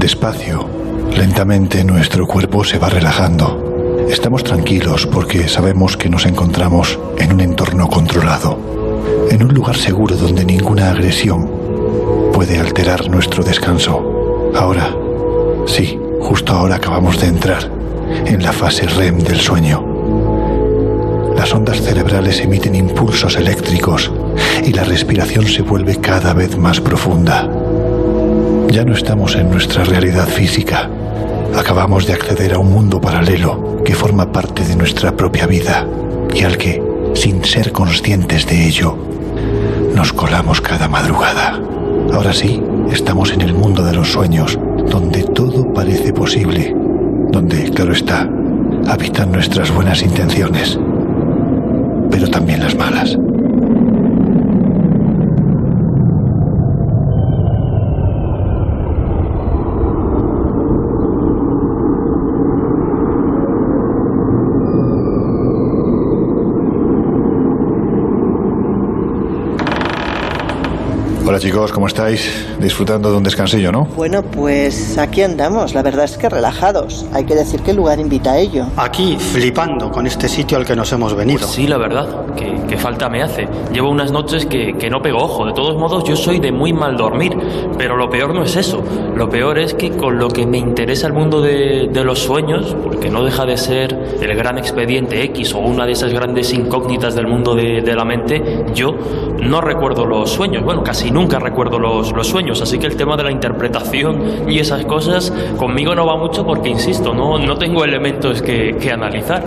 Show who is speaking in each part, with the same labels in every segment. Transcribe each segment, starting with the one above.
Speaker 1: Despacio, lentamente nuestro cuerpo se va relajando. Estamos tranquilos porque sabemos que nos encontramos en un entorno controlado, en un lugar seguro donde ninguna agresión puede alterar nuestro descanso. Ahora, sí, justo ahora acabamos de entrar en la fase REM del sueño. Las ondas cerebrales emiten impulsos eléctricos y la respiración se vuelve cada vez más profunda. Ya no estamos en nuestra realidad física. Acabamos de acceder a un mundo paralelo que forma parte de nuestra propia vida y al que, sin ser conscientes de ello, nos colamos cada madrugada. Ahora sí, estamos en el mundo de los sueños, donde todo parece posible, donde, claro está, habitan nuestras buenas intenciones, pero también las malas. Chicos, ¿cómo estáis? Disfrutando de un descansillo, ¿no?
Speaker 2: Bueno, pues aquí andamos. La verdad es que relajados. Hay que decir que el lugar invita a ello.
Speaker 3: Aquí, flipando con este sitio al que nos hemos venido.
Speaker 4: Pues sí, la verdad, que, que, falta me hace. Llevo unas noches que, que, no pego ojo. De todos modos, yo soy de muy mal dormir. Pero lo peor no es eso. Lo peor es que con lo que me interesa el mundo de, de los sueños, porque no deja de ser el gran expediente X o una de esas grandes incógnitas del mundo de, de la mente, yo no recuerdo los sueños. Bueno, casi nunca recuerdo los, los sueños. Así que el tema de la interpretación y esas cosas conmigo no va mucho porque, insisto, no, no tengo elementos que, que analizar.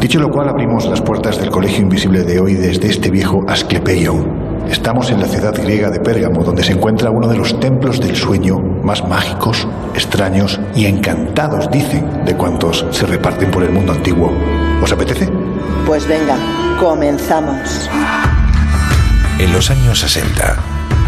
Speaker 1: Dicho lo cual, abrimos las puertas del Colegio Invisible de hoy desde este viejo Asclepeion. Estamos en la ciudad griega de Pérgamo, donde se encuentra uno de los templos del sueño más mágicos, extraños y encantados, dicen, de cuantos se reparten por el mundo antiguo. ¿Os apetece?
Speaker 2: Pues venga, comenzamos.
Speaker 5: En los años 60,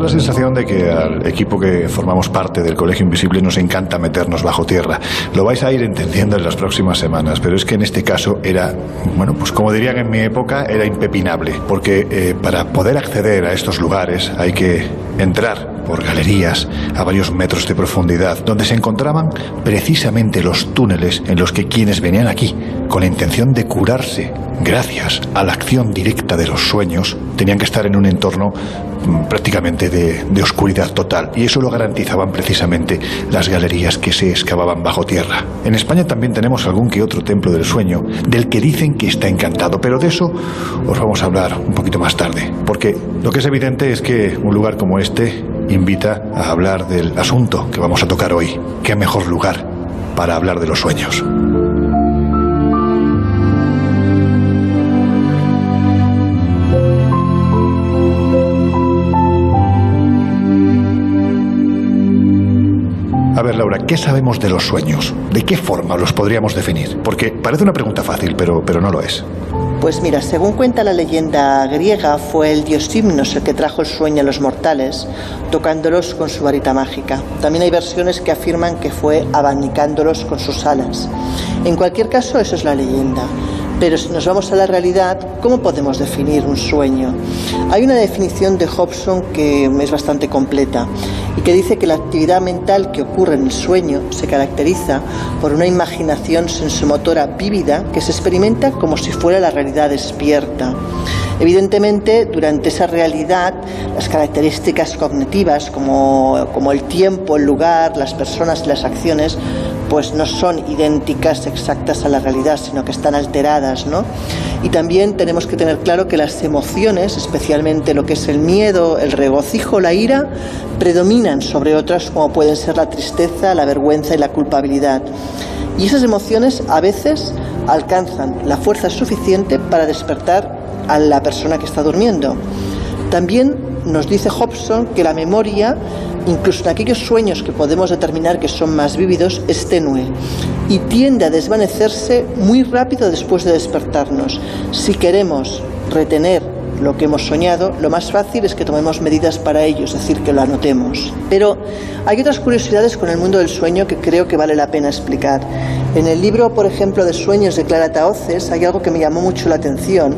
Speaker 1: La sensación de que al equipo que formamos parte del Colegio Invisible nos encanta meternos bajo tierra. Lo vais a ir entendiendo en las próximas semanas, pero es que en este caso era, bueno, pues como dirían en mi época, era impepinable, porque eh, para poder acceder a estos lugares hay que entrar por galerías a varios metros de profundidad, donde se encontraban precisamente los túneles en los que quienes venían aquí con la intención de curarse gracias a la acción directa de los sueños, tenían que estar en un entorno prácticamente de, de, oscuridad total y eso lo garantizaban precisamente las galerías que se excavaban bajo tierra. En España también tenemos algún que otro templo del sueño del que dicen que está encantado, pero de eso os vamos a hablar un poquito más tarde, porque lo que es evidente es que un lugar como este invita a hablar del asunto que vamos a tocar hoy. ¿Qué mejor lugar para hablar de los sueños? A ver, Laura, ¿qué sabemos de los sueños? ¿De qué forma los podríamos definir? Porque parece una pregunta fácil, pero, pero no lo es.
Speaker 2: Pues mira, según cuenta la leyenda griega, fue el dios Himnos el que trajo el sueño a los mortales, tocándolos con su varita mágica. También hay versiones que afirman que fue abanicándolos con sus alas. En cualquier caso, eso es la leyenda. Pero si nos vamos a la realidad, ¿cómo podemos definir un sueño? Hay una definición de Hobson que es bastante completa. Y que dice que la actividad mental que ocurre en el sueño se caracteriza por una imaginación sensomotora vívida que se experimenta como si fuera la realidad despierta. Evidentemente, durante esa realidad, las características cognitivas como, como, el tiempo, el lugar, las personas y las acciones, pues no son idénticas, exactas a la realidad, sino que están alteradas, ¿no? Y también tenemos que tener claro que las emociones, especialmente lo que es el miedo, el regocijo, la ira, predominan sobre otras como pueden ser la tristeza, la vergüenza y la culpabilidad. Y esas emociones a veces alcanzan la fuerza suficiente para despertar a la persona que está durmiendo. También nos dice Hobson que la memoria, incluso en aquellos sueños que podemos determinar que son más vívidos, es tenue y tiende a desvanecerse muy rápido después de despertarnos. Si queremos retener lo que hemos soñado, lo más fácil es que tomemos medidas para ello, es decir, que lo anotemos. Pero hay otras curiosidades con el mundo del sueño que creo que vale la pena explicar. En el libro, por ejemplo, de Sueños de Clara Taoces, hay algo que me llamó mucho la atención,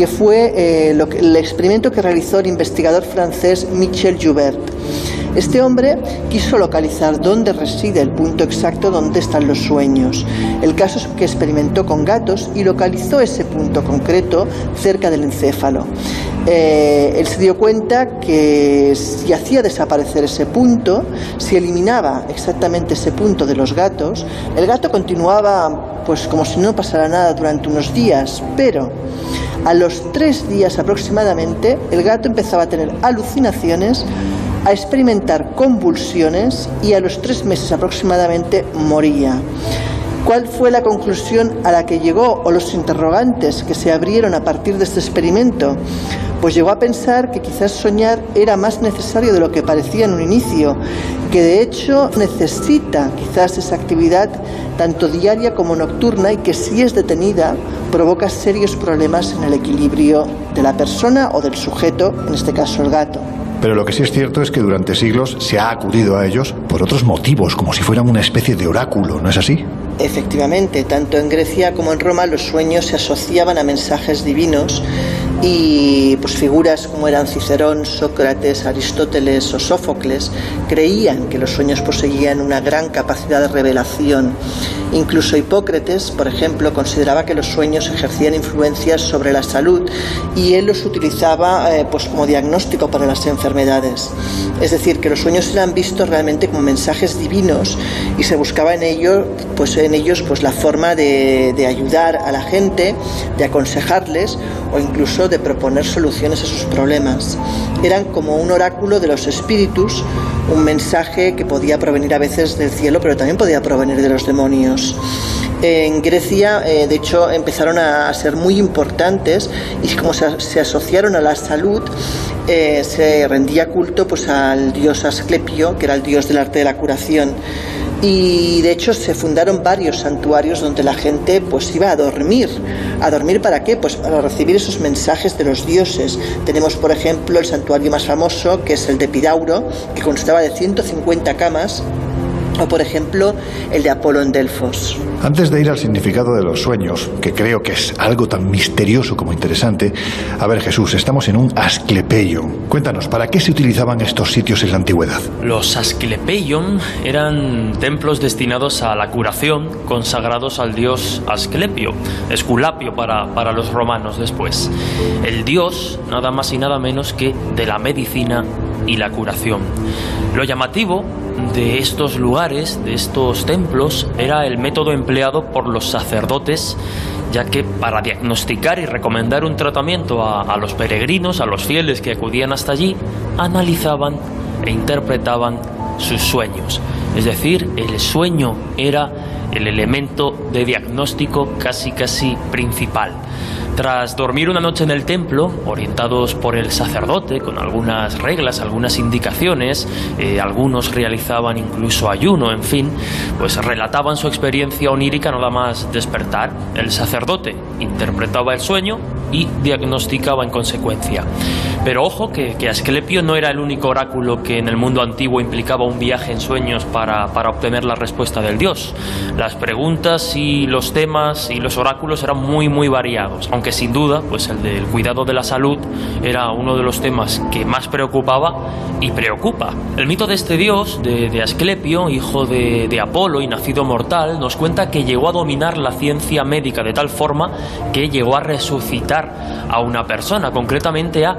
Speaker 2: que fue eh, el experimento que realizó el investigador francés Michel Joubert. Este hombre quiso localizar dónde reside el punto exacto donde están los sueños. El caso es que experimentó con gatos y localizó ese punto concreto cerca del encéfalo. Eh, él se dio cuenta que si hacía desaparecer ese punto, si eliminaba exactamente ese punto de los gatos, el gato continuaba pues como si no pasara nada durante unos días, pero a los tres días aproximadamente el gato empezaba a tener alucinaciones a experimentar convulsiones y a los tres meses aproximadamente moría. ¿Cuál fue la conclusión a la que llegó o los interrogantes que se abrieron a partir de este experimento? Pues llegó a pensar que quizás soñar era más necesario de lo que parecía en un inicio, que de hecho necesita quizás esa actividad tanto diaria como nocturna y que si es detenida provoca serios problemas en el equilibrio de la persona o del sujeto, en este caso el gato.
Speaker 1: Pero lo que sí es cierto es que durante siglos se ha acudido a ellos por otros motivos, como si fueran una especie de oráculo, ¿no es así?
Speaker 2: Efectivamente, tanto en Grecia como en Roma los sueños se asociaban a mensajes divinos y pues figuras como eran Cicerón, Sócrates, Aristóteles o Sófocles creían que los sueños poseían una gran capacidad de revelación. Incluso Hipócrates, por ejemplo, consideraba que los sueños ejercían influencias sobre la salud y él los utilizaba eh, pues como diagnóstico para las enfermedades. Es decir, que los sueños eran vistos realmente como mensajes divinos y se buscaba en ello pues en ellos pues la forma de, de ayudar a la gente, de aconsejarles o incluso de proponer soluciones a sus problemas. Eran como un oráculo de los espíritus, un mensaje que podía provenir a veces del cielo, pero también podía provenir de los demonios. En Grecia, eh, de hecho, empezaron a, ser muy importantes y como se, asociaron a la salud, eh, se rendía culto pues, al dios Asclepio, que era el dios del arte de la curación y de hecho se fundaron varios santuarios donde la gente pues iba a dormir. ¿A dormir para qué? Pues para recibir esos mensajes de los dioses. Tenemos por ejemplo el santuario más famoso que es el de Pidauro, que constaba de 150 camas o por ejemplo el de Apolo en Delfos.
Speaker 1: Antes de ir al significado de los sueños, que creo que es algo tan misterioso como interesante, a ver Jesús, estamos en un Asclepeion. Cuéntanos, ¿para qué se utilizaban estos sitios en la antigüedad?
Speaker 4: Los Asclepeion eran templos destinados a la curación, consagrados al dios Asclepio, Esculapio para, para los romanos después. El dios, nada más y nada menos que de la medicina y la curación. Lo llamativo de estos lugares, de estos templos, era el método empleado por los sacerdotes, ya que para diagnosticar y recomendar un tratamiento a, los peregrinos, a los fieles que acudían hasta allí, analizaban e interpretaban sus sueños. Es decir, el sueño era el elemento de diagnóstico casi casi principal. Tras dormir una noche en el templo, orientados por el sacerdote, con algunas reglas, algunas indicaciones, eh, algunos realizaban incluso ayuno, en fin, pues relataban su experiencia onírica nada más despertar. El sacerdote interpretaba el sueño y diagnosticaba en consecuencia. Pero ojo que, que, Asclepio no era el único oráculo que en el mundo antiguo implicaba un viaje en sueños para, para, obtener la respuesta del dios. Las preguntas y los temas y los oráculos eran muy muy variados, aunque sin duda pues el del cuidado de la salud era uno de los temas que más preocupaba y preocupa. El mito de este dios, de, de Asclepio, hijo de, de Apolo y nacido mortal, nos cuenta que llegó a dominar la ciencia médica de tal forma que llegó a resucitar a una persona, concretamente a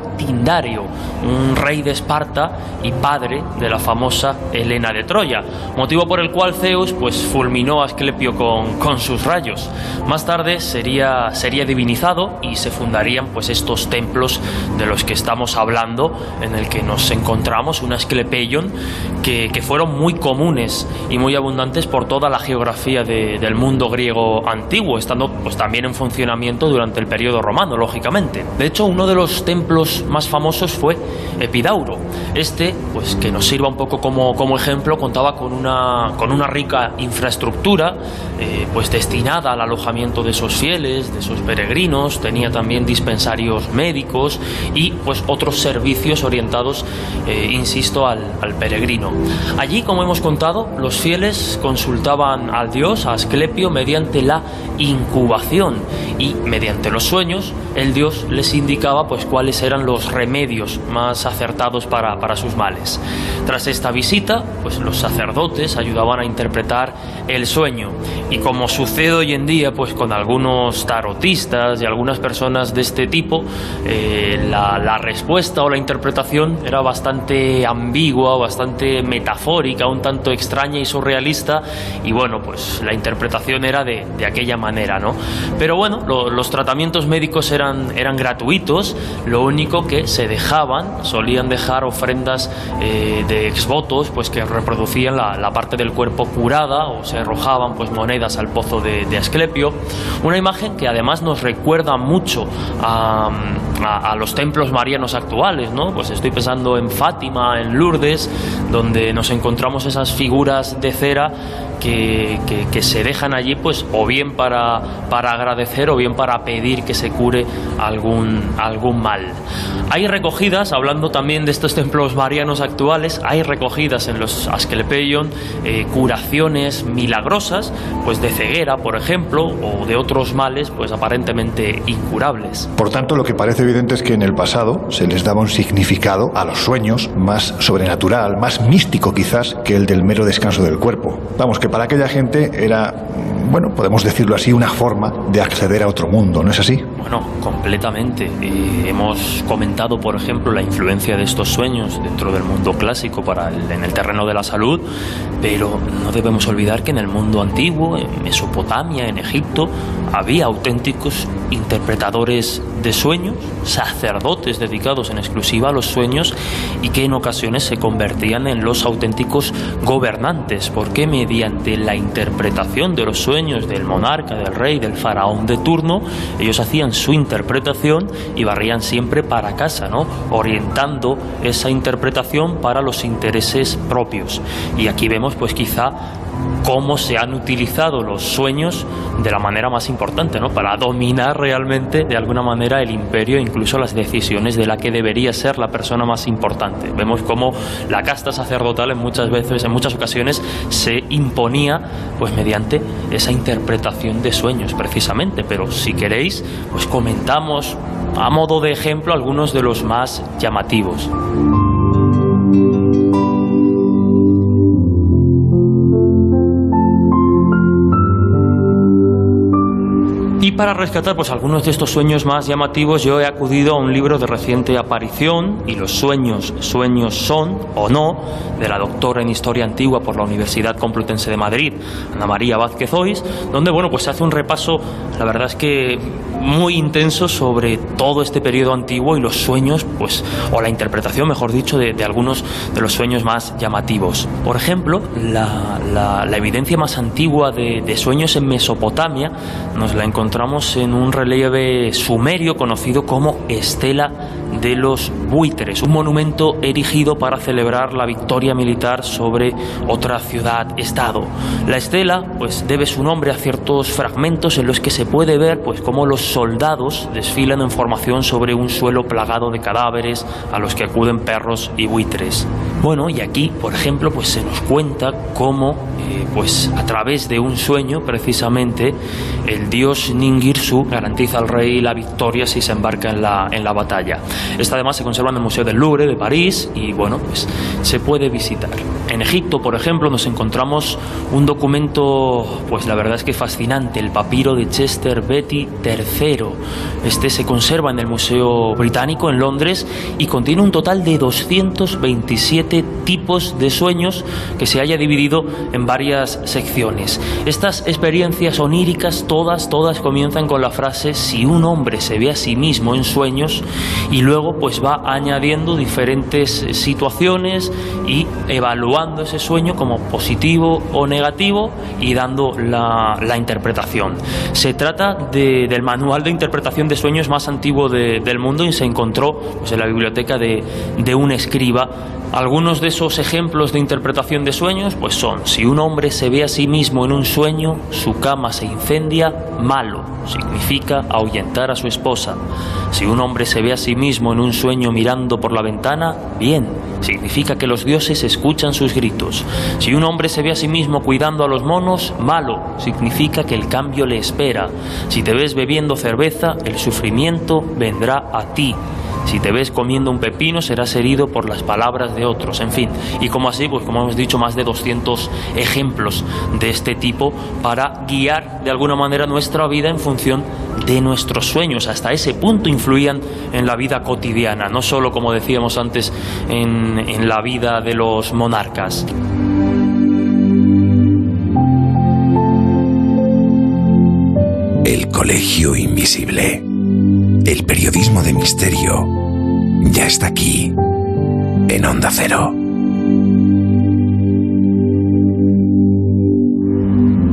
Speaker 4: Un rey de Esparta y padre de la famosa Helena de Troya, motivo por el cual Zeus pues fulminó a Asclepio con, con sus rayos. Más tarde sería, sería divinizado y se fundarían pues estos templos de los que estamos hablando, en el que nos encontramos, un Asclepeion, que, que fueron muy comunes y muy abundantes por toda la geografía de, del mundo griego antiguo, estando pues también en funcionamiento durante el periodo romano, lógicamente. De hecho, uno de los templos más famosos fue Epidauro. Este, pues que nos sirva un poco como, como ejemplo, contaba con una, con una rica infraestructura, eh, pues destinada al alojamiento de esos fieles, de esos peregrinos, tenía también dispensarios médicos y pues otros servicios orientados, eh, insisto, al, al peregrino. Allí, como hemos contado, los fieles consultaban al dios, a Asclepio, mediante la incubación. Y mediante los sueños, el dios les indicaba pues cuáles eran los remedios más acertados para, para, sus males. Tras esta visita, pues los sacerdotes ayudaban a interpretar el sueño. Y como sucede hoy en día pues con algunos tarotistas y algunas personas de este tipo, eh, la, la, respuesta o la interpretación era bastante ambigua, bastante metafórica, un tanto extraña y surrealista. Y bueno, pues la interpretación era de, de aquella manera, ¿no? Pero bueno, lo, los tratamientos médicos eran, eran gratuitos, lo único que se dejaban, solían dejar ofrendas eh, de exvotos pues que reproducían la, parte del cuerpo curada o se arrojaban pues monedas al pozo de, de Asclepio. Una imagen que además nos recuerda mucho a, a, a, los templos marianos actuales, ¿no? Pues estoy pensando en Fátima, en Lourdes, donde nos encontramos esas figuras de cera que, se dejan allí pues o bien para, para agradecer o bien para pedir que se cure algún, algún mal. Hay recogidas, hablando también de estos templos marianos actuales, hay recogidas en los Asclepeion eh, curaciones milagrosas, pues de ceguera, por ejemplo, o de otros males, pues aparentemente incurables.
Speaker 1: Por tanto, lo que parece evidente es que en el pasado se les daba un significado a los sueños más sobrenatural, más místico quizás que el del mero descanso del cuerpo. Vamos, que para aquella gente era, bueno, podemos decirlo así, una forma de acceder a otro mundo, ¿no es así?
Speaker 4: Bueno, completamente. Hemos comentado, por ejemplo, la influencia de estos sueños dentro del mundo clásico para el, en el terreno de la salud, pero no debemos olvidar que en el mundo antiguo, en Mesopotamia, en Egipto, había auténticos interpretadores de sueños, sacerdotes dedicados en exclusiva a los sueños y que en ocasiones se convertían en los auténticos gobernantes, porque mediante la interpretación de los sueños del monarca, del rey, del faraón de turno, ellos hacían su interpretación y barrían siempre para casa, ¿no? orientando esa interpretación para los intereses propios. Y aquí vemos pues quizá cómo se han utilizado los sueños de la manera más importante, ¿no? Para dominar realmente de alguna manera el imperio e incluso las decisiones de la que debería ser la persona más importante. Vemos cómo la casta sacerdotal en muchas veces, en muchas ocasiones, se imponía pues mediante esa interpretación de sueños, precisamente. Pero si queréis, pues comentamos a modo de ejemplo algunos de los más llamativos. Para rescatar pues algunos de estos sueños más llamativos, yo he acudido a un libro de reciente aparición y los sueños, sueños son o no, de la doctora en historia antigua por la Universidad Complutense de Madrid, Ana María Vázquez Ois, donde bueno, pues se hace un repaso, la verdad es que muy intenso sobre todo este periodo antiguo y los sueños, pues, o la interpretación, mejor dicho, de, algunos de los sueños más llamativos. Por ejemplo, la, evidencia más antigua de sueños en Mesopotamia nos la encontramos en un relieve sumerio conocido como Estela de los Buitres, un monumento erigido para celebrar la victoria militar sobre otra ciudad-estado. La estela pues, debe su nombre a ciertos fragmentos en los que se puede ver pues, cómo los soldados desfilan en formación sobre un suelo plagado de cadáveres a los que acuden perros y buitres. Bueno, y aquí, por ejemplo, pues se nos cuenta cómo, eh, pues a través de un sueño, precisamente, el dios Ningirsu garantiza al rey la victoria si se embarca en la, en la batalla. Esta además se conserva en el Museo del Louvre de París y bueno, pues se puede visitar. En Egipto, por ejemplo, nos encontramos un documento, pues la verdad es que fascinante, el papiro de Chester Betty III. Este se conserva en el Museo Británico en Londres y contiene un total de 227 tipos de sueños que se haya dividido en varias secciones. Estas experiencias oníricas, todas, todas comienzan con la frase si un hombre se ve a sí mismo en sueños y luego pues va añadiendo diferentes situaciones y evaluando ese sueño como positivo o negativo y dando la, interpretación. Se trata del manual de interpretación de sueños más antiguo del mundo y se encontró pues, en la biblioteca de, de un escriba algunos de esos ejemplos de interpretación de sueños pues son, si un hombre se ve a sí mismo en un sueño, su cama se incendia, malo, significa ahuyentar a su esposa. Si un hombre se ve a sí mismo en un sueño mirando por la ventana, bien, significa que los dioses escuchan sus gritos. Si un hombre se ve a sí mismo cuidando a los monos, malo, significa que el cambio le espera. Si te ves bebiendo cerveza, el sufrimiento vendrá a ti. Si te ves comiendo un pepino, serás herido por las palabras de otros. En fin, y como así, pues como hemos dicho, más de 200 ejemplos de este tipo para guiar de alguna manera nuestra vida en función de nuestros sueños. Hasta ese punto influían en la vida cotidiana, no solo, como decíamos antes, en, en la vida de los monarcas.
Speaker 5: El Colegio Invisible. El periodismo de misterio ya está aquí, en Onda Cero.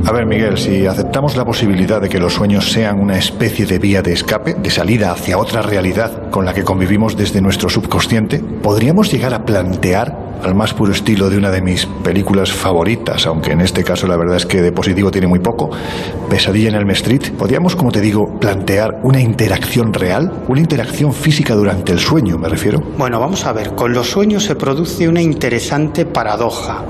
Speaker 1: A ver, Miguel, si aceptamos la posibilidad de que los sueños sean una especie de vía de escape, de salida hacia otra realidad con la que convivimos desde nuestro subconsciente, ¿podríamos llegar a plantear al más puro estilo de una de mis películas favoritas, aunque en este caso la verdad es que de positivo tiene muy poco, Pesadilla en el Street, podríamos, como te digo, plantear una interacción real, una interacción física durante el sueño, me refiero.
Speaker 3: Bueno, vamos a ver, con los sueños se produce una interesante paradoja.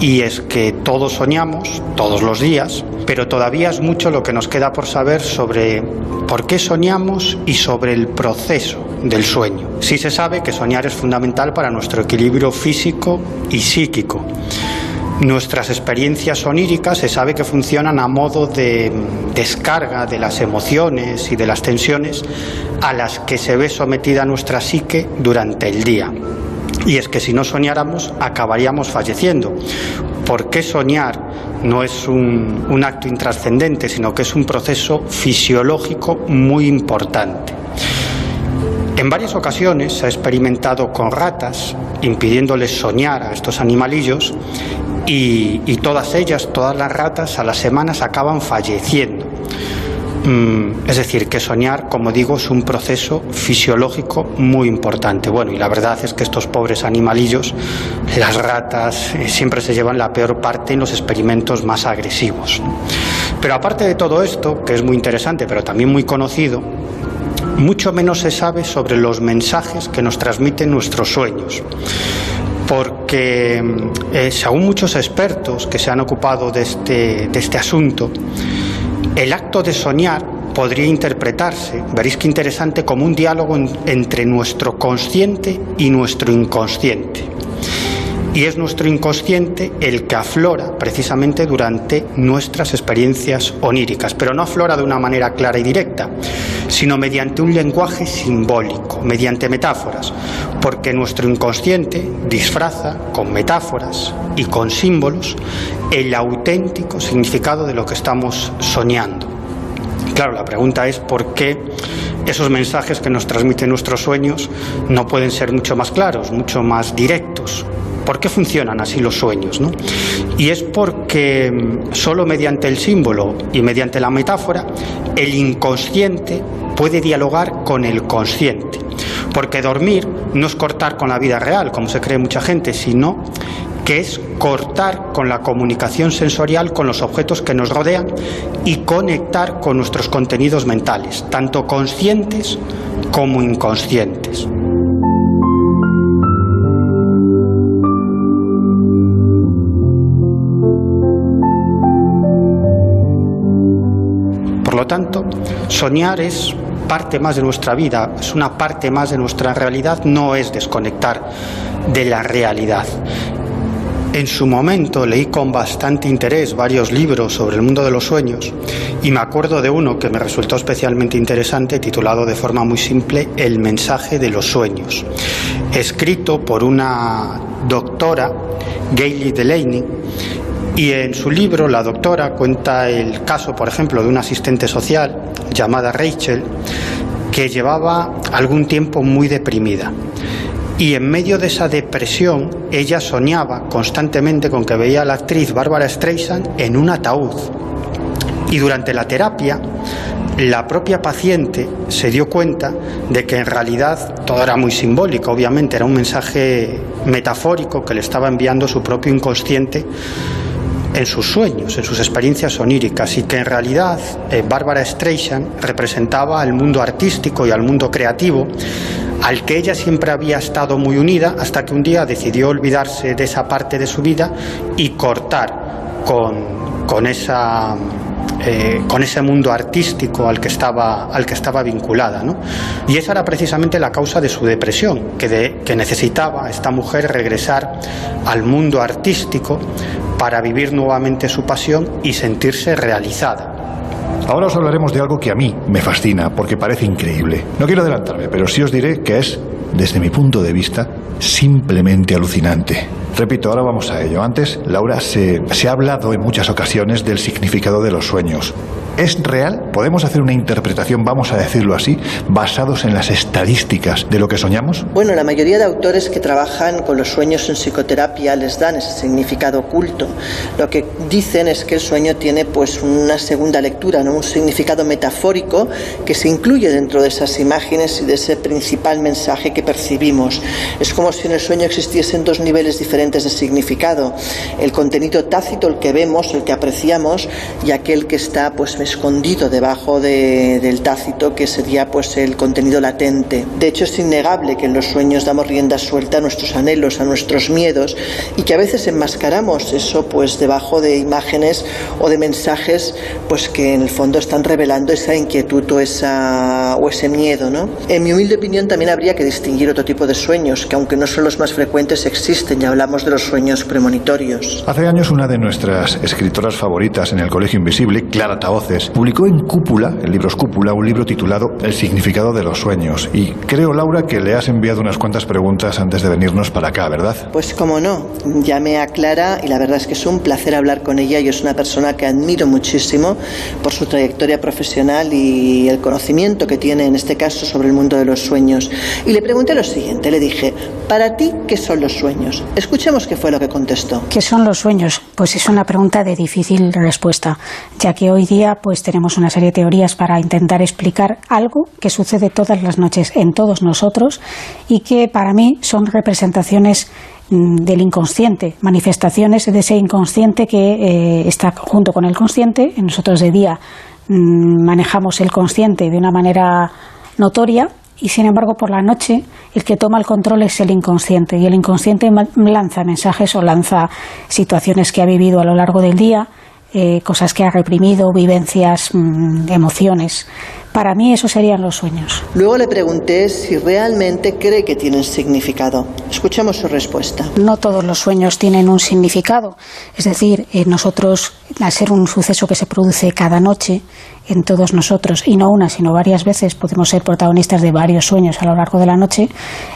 Speaker 3: Y es que todos soñamos, todos los días, pero todavía es mucho lo que nos queda por saber sobre por qué soñamos y sobre el proceso del sueño. Sí se sabe que soñar es fundamental para nuestro equilibrio físico y psíquico. Nuestras experiencias oníricas se sabe que funcionan a modo de descarga de las emociones y de las tensiones a las que se ve sometida nuestra psique durante el día. Y es que si no soñáramos, acabaríamos falleciendo. ¿Por qué soñar no es un, acto intrascendente, sino que es un proceso fisiológico muy importante? En varias ocasiones se ha experimentado con ratas, impidiéndoles soñar a estos animalillos, y, todas ellas, todas las ratas, a las semanas acaban falleciendo. Mm, es decir, que soñar, como digo, es un proceso fisiológico muy importante. Bueno, y la verdad es que estos pobres animalillos, las ratas, eh, siempre se llevan la peor parte en los experimentos más agresivos. Pero aparte de todo esto, que es muy interesante, pero también muy conocido, mucho menos se sabe sobre los mensajes que nos transmiten nuestros sueños porque eh, según muchos expertos que se han ocupado de este, de este asunto, el acto de soñar podría interpretarse, veréis que interesante, como un diálogo entre nuestro consciente y nuestro inconsciente. Y es nuestro inconsciente el que aflora precisamente durante nuestras experiencias oníricas, pero no aflora de una manera clara y directa, sino mediante un lenguaje simbólico, mediante metáforas, porque nuestro inconsciente disfraza con metáforas y con símbolos el auténtico significado de lo que estamos soñando. Claro, la pregunta es por qué esos mensajes que nos transmiten nuestros sueños no pueden ser mucho más claros, mucho más directos. ¿Por qué funcionan así los sueños? Y es porque mm, solo mediante el símbolo y mediante la metáfora el inconsciente puede dialogar con el consciente. Porque dormir no es cortar con la vida real, como se cree mucha gente, sino que es cortar con la comunicación sensorial con los objetos que nos rodean y conectar con nuestros contenidos mentales, tanto conscientes como inconscientes. Tanto, soñar es parte más de nuestra vida, es una parte más de nuestra realidad, no es desconectar de la realidad. En su momento leí con bastante interés varios libros sobre el mundo de los sueños y me acuerdo de uno que me resultó especialmente interesante titulado de forma muy simple El mensaje de los sueños, escrito por una doctora, Gayle Delaney, y en su libro la doctora cuenta el caso, por ejemplo, de una asistente social llamada Rachel que llevaba algún tiempo muy deprimida. Y en medio de esa depresión, ella soñaba constantemente con que veía a la actriz Bárbara Streisand en un ataúd. Y durante la terapia, la propia paciente se dio cuenta de que en realidad todo era muy simbólico, obviamente, era un mensaje metafórico que le estaba enviando su propio inconsciente en sus sueños, en sus experiencias oníricas y que en realidad eh, Bárbara Streisand representaba al mundo artístico y al mundo creativo al que ella siempre había estado muy unida hasta que un día decidió olvidarse de esa parte de su vida y cortar con, con esa eh, con ese mundo artístico al que estaba, al que estaba vinculada. ¿no? Y esa era precisamente la causa de su depresión, que, de, que necesitaba esta mujer regresar al mundo artístico para vivir nuevamente su pasión y sentirse realizada.
Speaker 1: Ahora os hablaremos de algo que a mí me fascina porque parece increíble. No quiero adelantarme, pero sí os diré que es, desde mi punto de vista, simplemente alucinante. Repito, ahora vamos a ello. Antes, Laura, se, se ha hablado en muchas ocasiones del significado de los sueños. ¿Es real? ¿Podemos hacer una interpretación, vamos a decirlo así, basados en las estadísticas de lo que soñamos?
Speaker 2: Bueno, la mayoría de autores que trabajan con los sueños en psicoterapia les dan ese significado oculto. Lo que dicen es que el sueño tiene pues una segunda lectura, ¿no? un significado metafórico que se incluye dentro de esas imágenes y de ese principal mensaje que percibimos. Es como si en el sueño existiesen dos niveles diferentes de significado. El contenido tácito, el que vemos, el que apreciamos, y aquel que está pues escondido debajo de, del tácito, que sería pues el contenido latente. De hecho, es innegable que en los sueños damos rienda suelta a nuestros anhelos, a nuestros miedos, y que a veces enmascaramos eso pues debajo de imágenes o de mensajes pues que en el fondo están revelando esa inquietud o, esa, o ese miedo. ¿no? En mi humilde opinión también habría que distinguir otro tipo de sueños, que aunque no son los más frecuentes, existen. Ya hablamos de los sueños premonitorios.
Speaker 1: Hace años una de nuestras escritoras favoritas en el Colegio Invisible, Clara Publicó en Cúpula, en libros Cúpula, un libro titulado El significado de los sueños. Y creo, Laura, que le has enviado unas cuantas preguntas antes de venirnos para acá, ¿verdad?
Speaker 2: Pues como no, llamé a Clara y la verdad es que es un placer hablar con ella. Yo es una persona que admiro muchísimo por su trayectoria profesional y el conocimiento que tiene en este caso sobre el mundo de los sueños. Y le pregunté lo siguiente, le dije, para ti, ¿qué son los sueños? Escuchemos qué fue lo que contestó.
Speaker 6: ¿Qué son los sueños? Pues es una pregunta de difícil respuesta, ya que hoy día pues tenemos una serie de teorías para intentar explicar algo que sucede todas las noches en todos nosotros y que para mí son representaciones mm, del inconsciente, manifestaciones de ese inconsciente que eh, está junto con el consciente. Nosotros de día mm, manejamos el consciente de una manera notoria y sin embargo por la noche el que toma el control es el inconsciente y el inconsciente lanza mensajes o lanza situaciones que ha vivido a lo largo del día eh, cosas que ha reprimido, vivencias, mm, emociones. Para mí esos serían los sueños.
Speaker 2: Luego le pregunté si realmente cree que tienen significado. Escuchemos su respuesta.
Speaker 6: No todos los sueños tienen un significado. Es decir, eh, nosotros, al ser un suceso que se produce cada noche en todos nosotros, y no una, sino varias veces, podemos ser protagonistas de varios sueños a lo largo de la noche,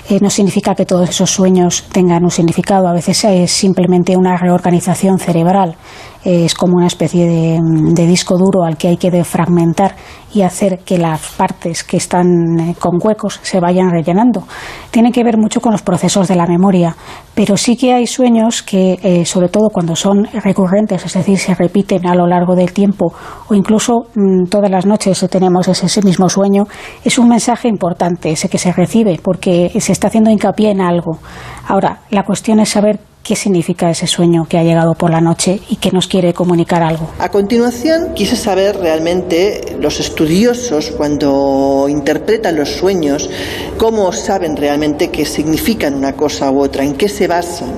Speaker 6: eh, no significa que todos esos sueños tengan un significado. A veces es simplemente una reorganización cerebral. es como una especie de, de disco duro al que hay que defragmentar y hacer que las partes que están eh, con huecos se vayan rellenando. Tiene que ver mucho con los procesos de la memoria, pero sí que hay sueños que, eh, sobre todo cuando son recurrentes, es decir, se repiten a lo largo del tiempo o incluso mm, todas las noches tenemos ese, mismo sueño, es un mensaje importante ese que se recibe porque se está haciendo hincapié en algo. Ahora, la cuestión es saber qué significa ese sueño que ha llegado por la noche y que nos quiere comunicar algo.
Speaker 2: A continuación, quise saber realmente los estudiosos cuando interpretan los sueños, cómo saben realmente qué significan una cosa u otra, en qué se basan.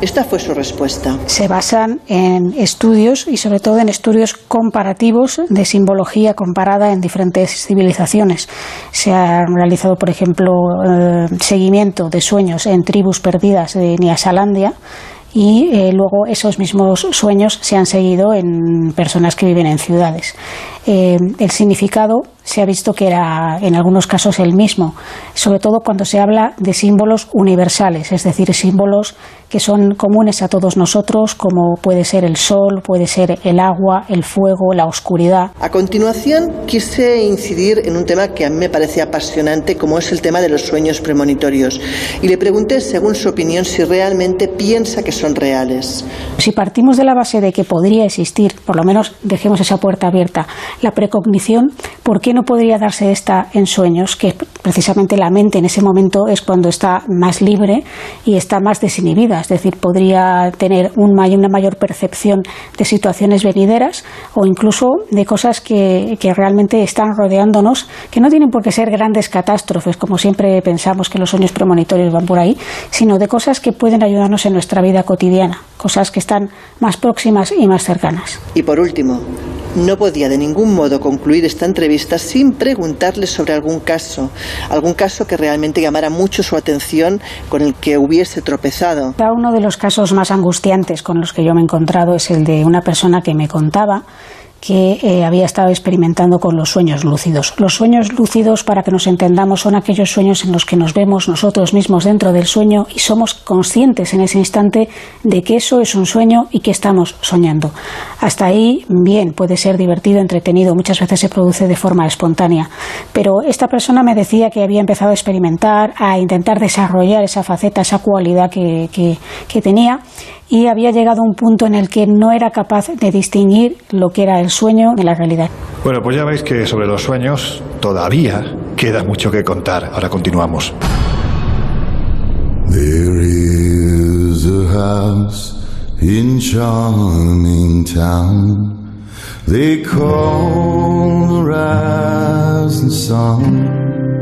Speaker 2: Esta fue su respuesta.
Speaker 6: Se basan en estudios y sobre todo en estudios comparativos de simbología comparada en diferentes civilizaciones. Se ha realizado, por ejemplo, eh, seguimiento de sueños en tribus perdidas de Nyasalandia y eh, luego esos mismos sueños se han seguido en personas que viven en ciudades. Eh, el significado se ha visto que era en algunos casos el mismo, sobre todo cuando se habla de símbolos universales, es decir, símbolos que son comunes a todos nosotros, como puede ser el sol, puede ser el agua, el fuego, la oscuridad.
Speaker 2: A continuación, quise incidir en un tema que a mí me parece apasionante, como es el tema de los sueños premonitorios, y le pregunté, según su opinión, si realmente piensa que son reales.
Speaker 6: Si partimos de la base de que podría existir, por lo menos dejemos esa puerta abierta, la precognición, ¿por qué no podría darse esta en sueños? Que precisamente la mente en ese momento es cuando está más libre y está más desinhibida, es decir, podría tener una mayor percepción de situaciones venideras o incluso de cosas que, que realmente están rodeándonos, que no tienen por qué ser grandes catástrofes, como siempre pensamos que los sueños premonitorios van por ahí, sino de cosas que pueden ayudarnos en nuestra vida cotidiana, cosas que están más próximas y más cercanas.
Speaker 2: Y por último, no podía de ningún modo concluir esta entrevista sin preguntarle sobre algún caso, algún caso que realmente llamara mucho su atención, con el que hubiese tropezado.
Speaker 6: Uno de los casos más angustiantes con los que yo me he encontrado es el de una persona que me contaba que eh, había estado experimentando con los sueños lúcidos. Los sueños lúcidos, para que nos entendamos, son aquellos sueños en los que nos vemos nosotros mismos dentro del sueño y somos conscientes en ese instante de que eso es un sueño y que estamos soñando. Hasta ahí, bien, puede ser divertido, entretenido, muchas veces se produce de forma espontánea. Pero esta persona me decía que había empezado a experimentar, a intentar desarrollar esa faceta, esa cualidad que, que tenía y había llegado a un punto en el que no era capaz de distinguir lo que era el sueño de la realidad.
Speaker 1: Bueno, pues ya veis que sobre los sueños todavía queda mucho que contar. Ahora continuamos. There is a house in charming town. They call the rising sun.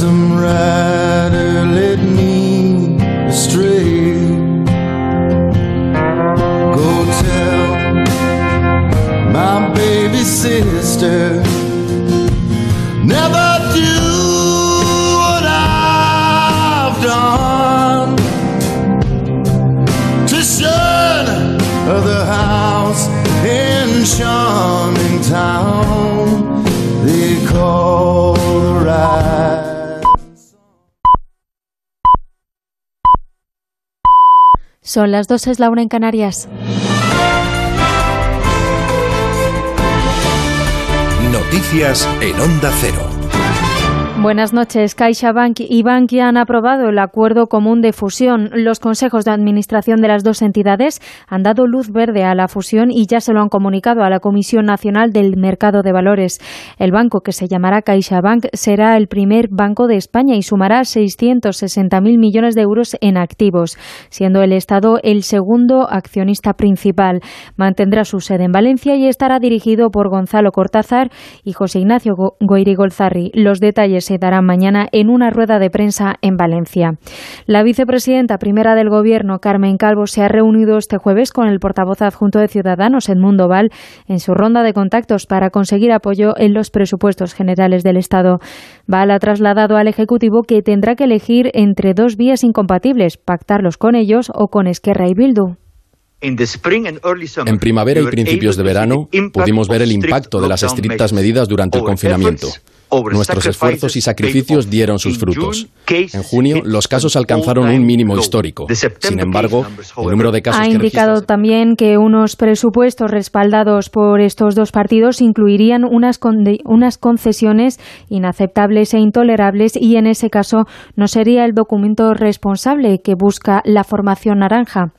Speaker 7: Handsome rider led me astray. Go tell my baby sister,
Speaker 8: Son las 2 es Laura en Canarias.
Speaker 5: Noticias en Onda Cero.
Speaker 8: Buenas noches. CaixaBank y Bankia han aprobado el acuerdo común de fusión. Los consejos de administración de las dos entidades han dado luz verde a la fusión y ya se lo han comunicado a la Comisión Nacional del Mercado de Valores. El banco, que se llamará CaixaBank, será el primer banco de España y sumará 660.000 millones de euros en activos, siendo el Estado el segundo accionista principal. Mantendrá su sede en Valencia y estará dirigido por Gonzalo Cortázar y José Ignacio Goiri Golzarri. Los detalles se darán mañana en una rueda de prensa en Valencia. La vicepresidenta primera del Gobierno, Carmen Calvo, se ha reunido este jueves con el portavoz adjunto de Ciudadanos, Edmundo Val, en su ronda de contactos para conseguir apoyo en los presupuestos generales del Estado. Val ha trasladado al Ejecutivo que tendrá que elegir entre dos vías incompatibles, pactarlos con ellos o con Esquerra y Bildu.
Speaker 9: En primavera y principios de verano pudimos ver el impacto de las estrictas medidas durante el confinamiento. Nuestros esfuerzos y sacrificios dieron sus frutos. En junio, los casos alcanzaron un mínimo histórico. Sin embargo, el número de casos
Speaker 8: ha indicado también que unos presupuestos respaldados por estos dos partidos incluirían unas, unas concesiones inaceptables e intolerables y en ese caso no sería el documento responsable que busca la formación naranja.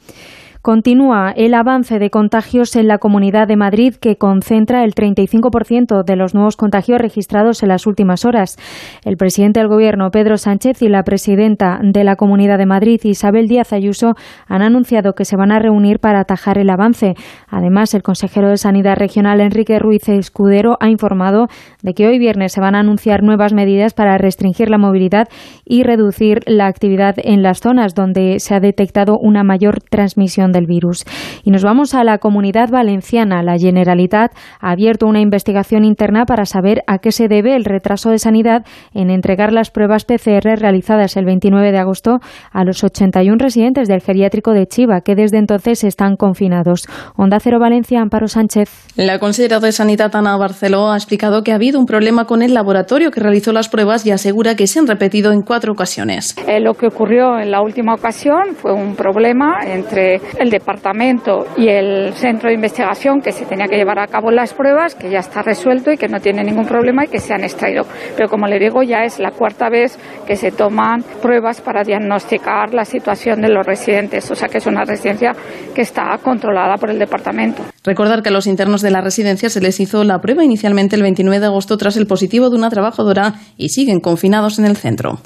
Speaker 8: Continúa el avance de contagios en la Comunidad de Madrid, que concentra el 35% de los nuevos contagios registrados en las últimas horas. El presidente del Gobierno, Pedro Sánchez, y la presidenta de la Comunidad de Madrid, Isabel Díaz Ayuso, han anunciado que se van a reunir para atajar el avance. Además, el consejero de Sanidad Regional, Enrique Ruiz Escudero, ha informado de que hoy viernes se van a anunciar nuevas medidas para restringir la movilidad y reducir la actividad en las zonas donde se ha detectado una mayor transmisión del virus. Y nos vamos a la comunidad valenciana. La Generalitat ha abierto una investigación interna para saber a qué se debe el retraso de sanidad en entregar las pruebas PCR realizadas el 29 de agosto a los 81 residentes del geriátrico de Chiva, que desde entonces están confinados. Onda Cero Valencia, Amparo Sánchez.
Speaker 10: La consejera de Sanidad, Ana Barceló, ha explicado que ha habido un problema con el laboratorio que realizó las pruebas y asegura que se han repetido en cuatro ocasiones.
Speaker 11: Eh, lo que ocurrió en la última ocasión fue un problema entre el departamento y el centro de investigación que se tenía que llevar a cabo las pruebas, que ya está resuelto y que no tiene ningún problema y que se han extraído. Pero como le digo, ya es la cuarta vez que se toman pruebas para diagnosticar la situación de los residentes, o sea que es una residencia que está controlada por el departamento.
Speaker 10: Recordar que a los internos de la residencia se les hizo la prueba inicialmente el 29 de agosto tras el positivo de una trabajadora y siguen confinados en el centro.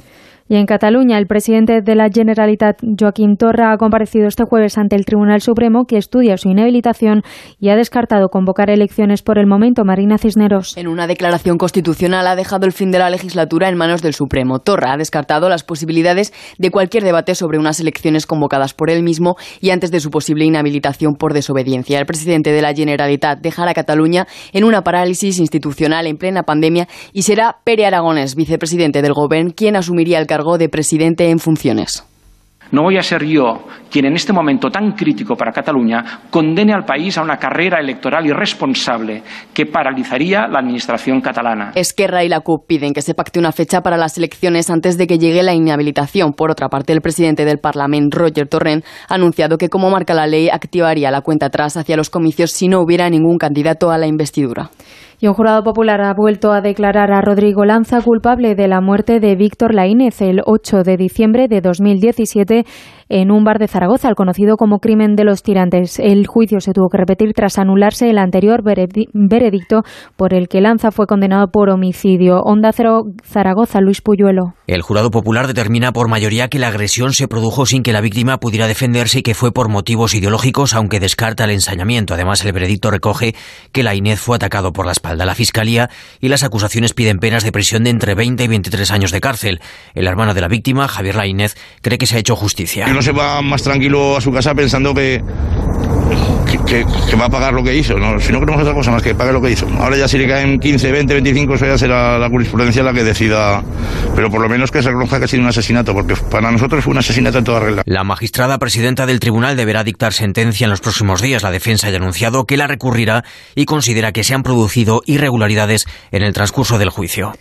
Speaker 8: Y en Cataluña, el presidente de la Generalitat, Joaquín Torra, ha comparecido este jueves ante el Tribunal Supremo que estudia su inhabilitación y ha descartado convocar elecciones por el momento. Marina Cisneros.
Speaker 12: En una declaración constitucional ha dejado el fin de la legislatura en manos del Supremo. Torra ha descartado las posibilidades de cualquier debate sobre unas elecciones convocadas por él mismo y antes de su posible inhabilitación por desobediencia. El presidente de la Generalitat dejará a Cataluña en una parálisis institucional en plena pandemia y será Pere Aragones, vicepresidente del Gobierno, quien asumiría el de presidente en funciones.
Speaker 13: No voy a ser yo quien en este momento tan crítico para Cataluña condene al país a una carrera electoral irresponsable que paralizaría la administración catalana.
Speaker 12: Esquerra y la CUP piden que se pacte una fecha para las elecciones antes de que llegue la inhabilitación. Por otra parte, el presidente del Parlamento, Roger Torrent, ha anunciado que, como marca la ley, activaría la cuenta atrás hacia los comicios si no hubiera ningún candidato a la investidura.
Speaker 8: Y un jurado popular ha vuelto a declarar a Rodrigo Lanza culpable de la muerte de Víctor Laínez el 8 de diciembre de 2017 en un bar de Zaragoza, el conocido como crimen de los tirantes. El juicio se tuvo que repetir tras anularse el anterior veredicto por el que Lanza fue condenado por homicidio. Onda Cero Zaragoza, Luis Puyuelo.
Speaker 14: El jurado popular determina por mayoría que la agresión se produjo sin que la víctima pudiera defenderse y que fue por motivos ideológicos, aunque descarta el ensañamiento. Además, el veredicto recoge que Laínez fue atacado por la espalda la Fiscalía y las acusaciones piden penas de prisión de entre 20 y 23 años de cárcel. El hermano de la víctima, Javier Lainez, cree que se ha hecho justicia.
Speaker 15: Que no se va más tranquilo a su casa pensando que, que, va a pagar lo que hizo. ¿no? Si no queremos otra cosa más que pague lo que hizo. Ahora ya si le caen 15, 20, 25, eso ya será la jurisprudencia la que decida. Pero por lo menos que se reconozca que ha sido un asesinato, porque para nosotros fue un asesinato en toda regla.
Speaker 14: La magistrada presidenta del tribunal deberá dictar sentencia en los próximos días. La defensa ya ha anunciado que la recurrirá y considera que se han producido irregularidades en el transcurso del juicio.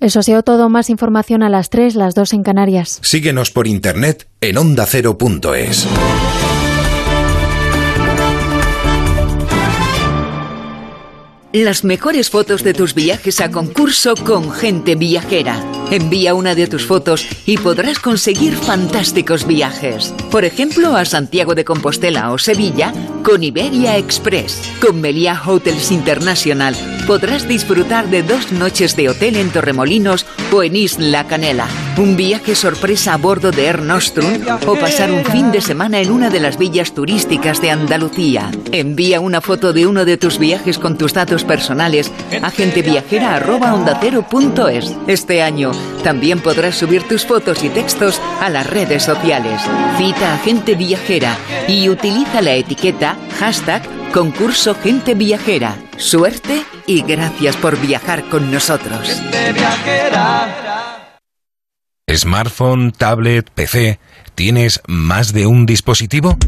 Speaker 8: Eso ha sido todo. Más información a las 3, las 2 en Canarias.
Speaker 5: Síguenos por internet en ondacero.es.
Speaker 16: Las mejores fotos de tus viajes a concurso con gente viajera. Envía una de tus fotos y podrás conseguir fantásticos viajes. Por ejemplo, a Santiago de Compostela o Sevilla con Iberia Express, con Meliá Hotels International podrás disfrutar de dos noches de hotel en Torremolinos o en Isla Canela, un viaje sorpresa a bordo de Air Nostrum o pasar un fin de semana en una de las villas turísticas de Andalucía. Envía una foto de uno de tus viajes con tus datos personales a genteviajera.ondacero.es. Este año también podrás subir tus fotos y textos a las redes sociales. Cita a Gente Viajera y utiliza la etiqueta hashtag concurso Gente Viajera. Suerte y gracias por viajar con nosotros.
Speaker 5: Smartphone, tablet, PC, ¿tienes más de un dispositivo?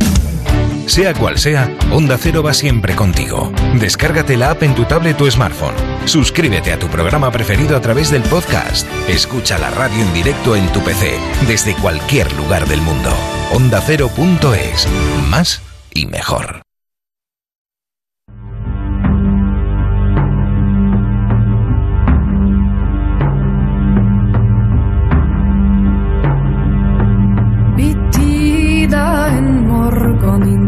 Speaker 5: Sea cual sea, Onda Cero va siempre contigo. Descárgate la app en tu tablet o smartphone. Suscríbete a tu programa preferido a través del podcast. Escucha la radio en directo en tu PC, desde cualquier lugar del mundo. Onda Cero.es. Más y mejor.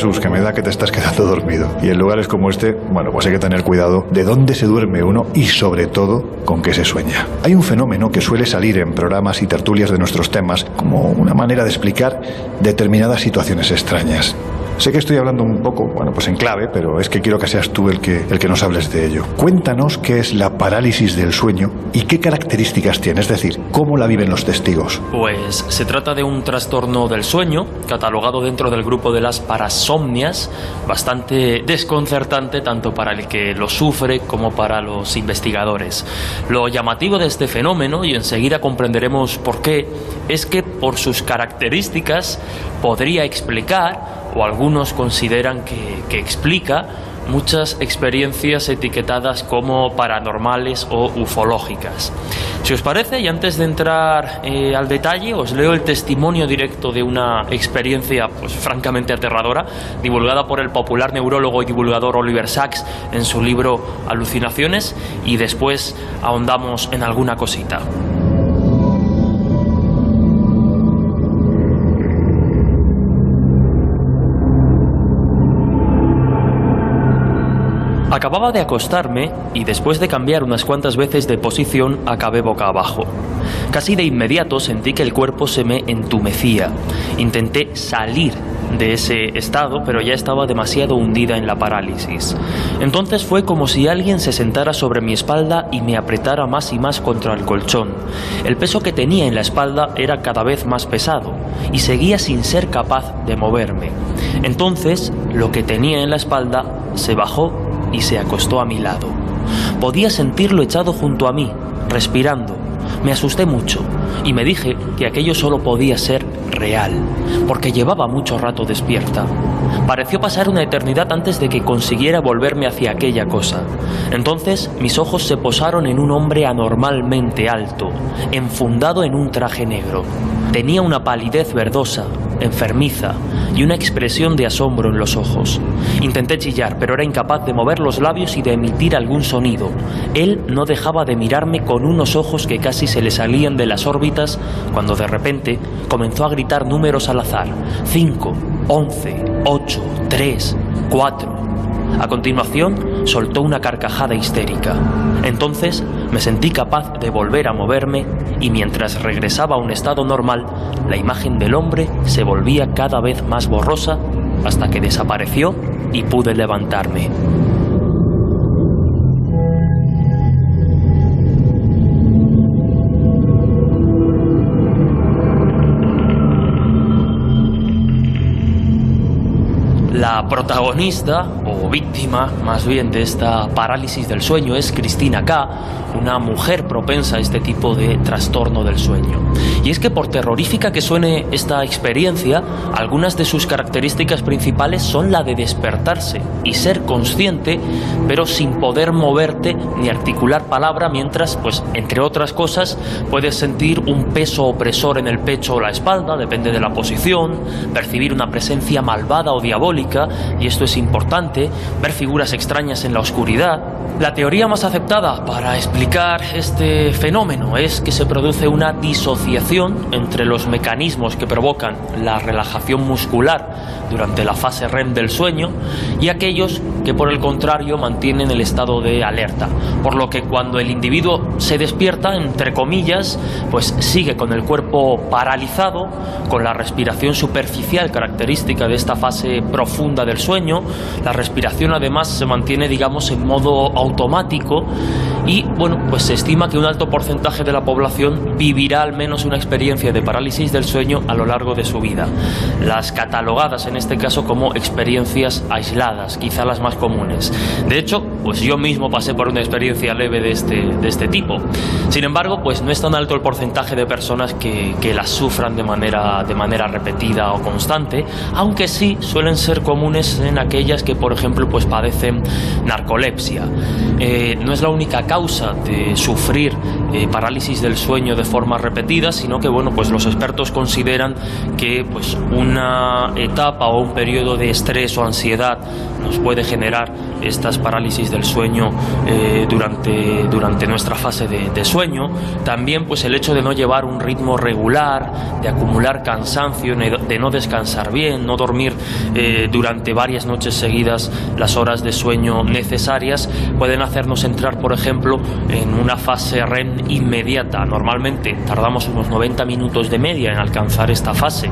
Speaker 1: Jesús, que me da que te estás quedando dormido. Y en lugares como este, bueno, pues hay que tener cuidado de dónde se duerme uno y sobre todo con qué se sueña. Hay un fenómeno que suele salir en programas y tertulias de nuestros temas como una manera de explicar determinadas situaciones extrañas. Sé que estoy hablando un poco, bueno, pues en clave, pero es que quiero que seas tú el que, el que nos hables de ello. Cuéntanos qué es la parálisis del sueño y qué características tiene, es decir, cómo la viven los testigos.
Speaker 4: Pues se trata de un trastorno del sueño, catalogado dentro del grupo de las parasomnias, bastante desconcertante tanto para el que lo sufre como para los investigadores. Lo llamativo de este fenómeno, y enseguida comprenderemos por qué, es que por sus características podría explicar o algunos consideran que, explica muchas experiencias etiquetadas como paranormales o ufológicas. Si os parece, y antes de entrar eh, al detalle, os leo el testimonio directo de una experiencia pues, francamente aterradora, divulgada por el popular neurólogo y divulgador Oliver Sacks en su libro Alucinaciones, y después ahondamos en alguna cosita. Acababa de acostarme y después de cambiar unas cuantas veces de posición acabé boca abajo. Casi de inmediato sentí que el cuerpo se me entumecía. Intenté salir de ese estado, pero ya estaba demasiado hundida en la parálisis. Entonces fue como si alguien se sentara sobre mi espalda y me apretara más y más contra el colchón. El peso que tenía en la espalda era cada vez más pesado y seguía sin ser capaz de moverme. Entonces lo que tenía en la espalda se bajó y se acostó a mi lado. Podía sentirlo echado junto a mí, respirando. Me asusté mucho y me dije que aquello solo podía ser real, porque llevaba mucho rato despierta. Pareció pasar una eternidad antes de que consiguiera volverme hacia aquella cosa. Entonces mis ojos se posaron en un hombre anormalmente alto, enfundado en un traje negro. Tenía una palidez verdosa, enfermiza y una expresión de asombro en los ojos. Intenté chillar, pero era incapaz de mover los labios y de emitir algún sonido. Él no dejaba de mirarme con unos ojos que casi se le salían de las órbitas cuando de repente comenzó a gritar números al azar. Cinco, once, ocho, tres, cuatro. A continuación, soltó una carcajada histérica. Entonces me sentí capaz de volver a moverme y mientras regresaba a un estado normal, la imagen del hombre se volvía cada vez más borrosa hasta que desapareció y pude levantarme. La protagonista, o víctima más bien, de esta parálisis del sueño es Cristina K., una mujer propensa a este tipo de trastorno del sueño. Y es que por terrorífica que suene esta experiencia, algunas de sus características principales son la de despertarse y ser consciente, pero sin poder moverte ni articular palabra mientras, pues, entre otras cosas, puedes sentir un peso opresor en el pecho o la espalda, depende de la posición, percibir una presencia malvada o diabólica, y esto es importante, ver figuras extrañas en la oscuridad. La teoría más aceptada para explicar este fenómeno es que se produce una disociación entre los mecanismos que provocan la relajación muscular durante la fase REM del sueño y aquellos que por el contrario mantienen el estado de alerta, por lo que cuando el individuo se despierta, entre comillas, pues sigue con el cuerpo paralizado, con la respiración superficial característica de esta fase profunda del sueño, la respiración además se mantiene digamos en modo automático y bueno, pues se estima que un alto porcentaje de la población vivirá al menos una experiencia de parálisis del sueño a lo largo de su vida. Las catalogadas en este caso como experiencias aisladas, quizá las más comunes. De hecho, pues yo mismo pasé por una experiencia leve de este, de este tipo. Sin embargo, pues no es tan alto el porcentaje de personas que, que las sufran de manera, de manera repetida o constante, aunque sí suelen ser comunes en aquellas que, por ejemplo, pues padecen narcolepsia. Eh, no es la única causa de sufrir eh, parálisis del sueño de forma repetida, sino que, bueno, pues los expertos consideran que pues una etapa o un periodo de estrés o ansiedad nos puede generar estas parálisis del sueño eh, durante, durante nuestra fase de, sueño. También pues el hecho de no llevar un ritmo regular, de acumular cansancio, de no descansar bien, no dormir eh, durante varias noches seguidas las horas de sueño necesarias, pueden hacernos entrar, por ejemplo, en una fase REM inmediata. Normalmente tardamos unos 90 minutos de media en alcanzar esta fase,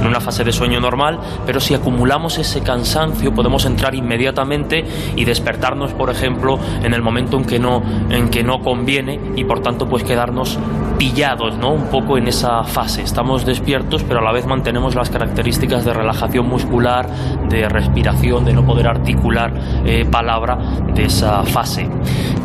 Speaker 4: en una fase de sueño normal, pero si acumulamos ese cansancio podemos entrar inmediatamente y despertarnos, por ejemplo, en el momento en que no, en que no conviene y por tanto pues quedarnos pillados, ¿no? Un poco en esa fase. Estamos despiertos, pero a la vez mantenemos las características de relajación muscular, de respiración, de no poder articular eh, palabra de esa fase.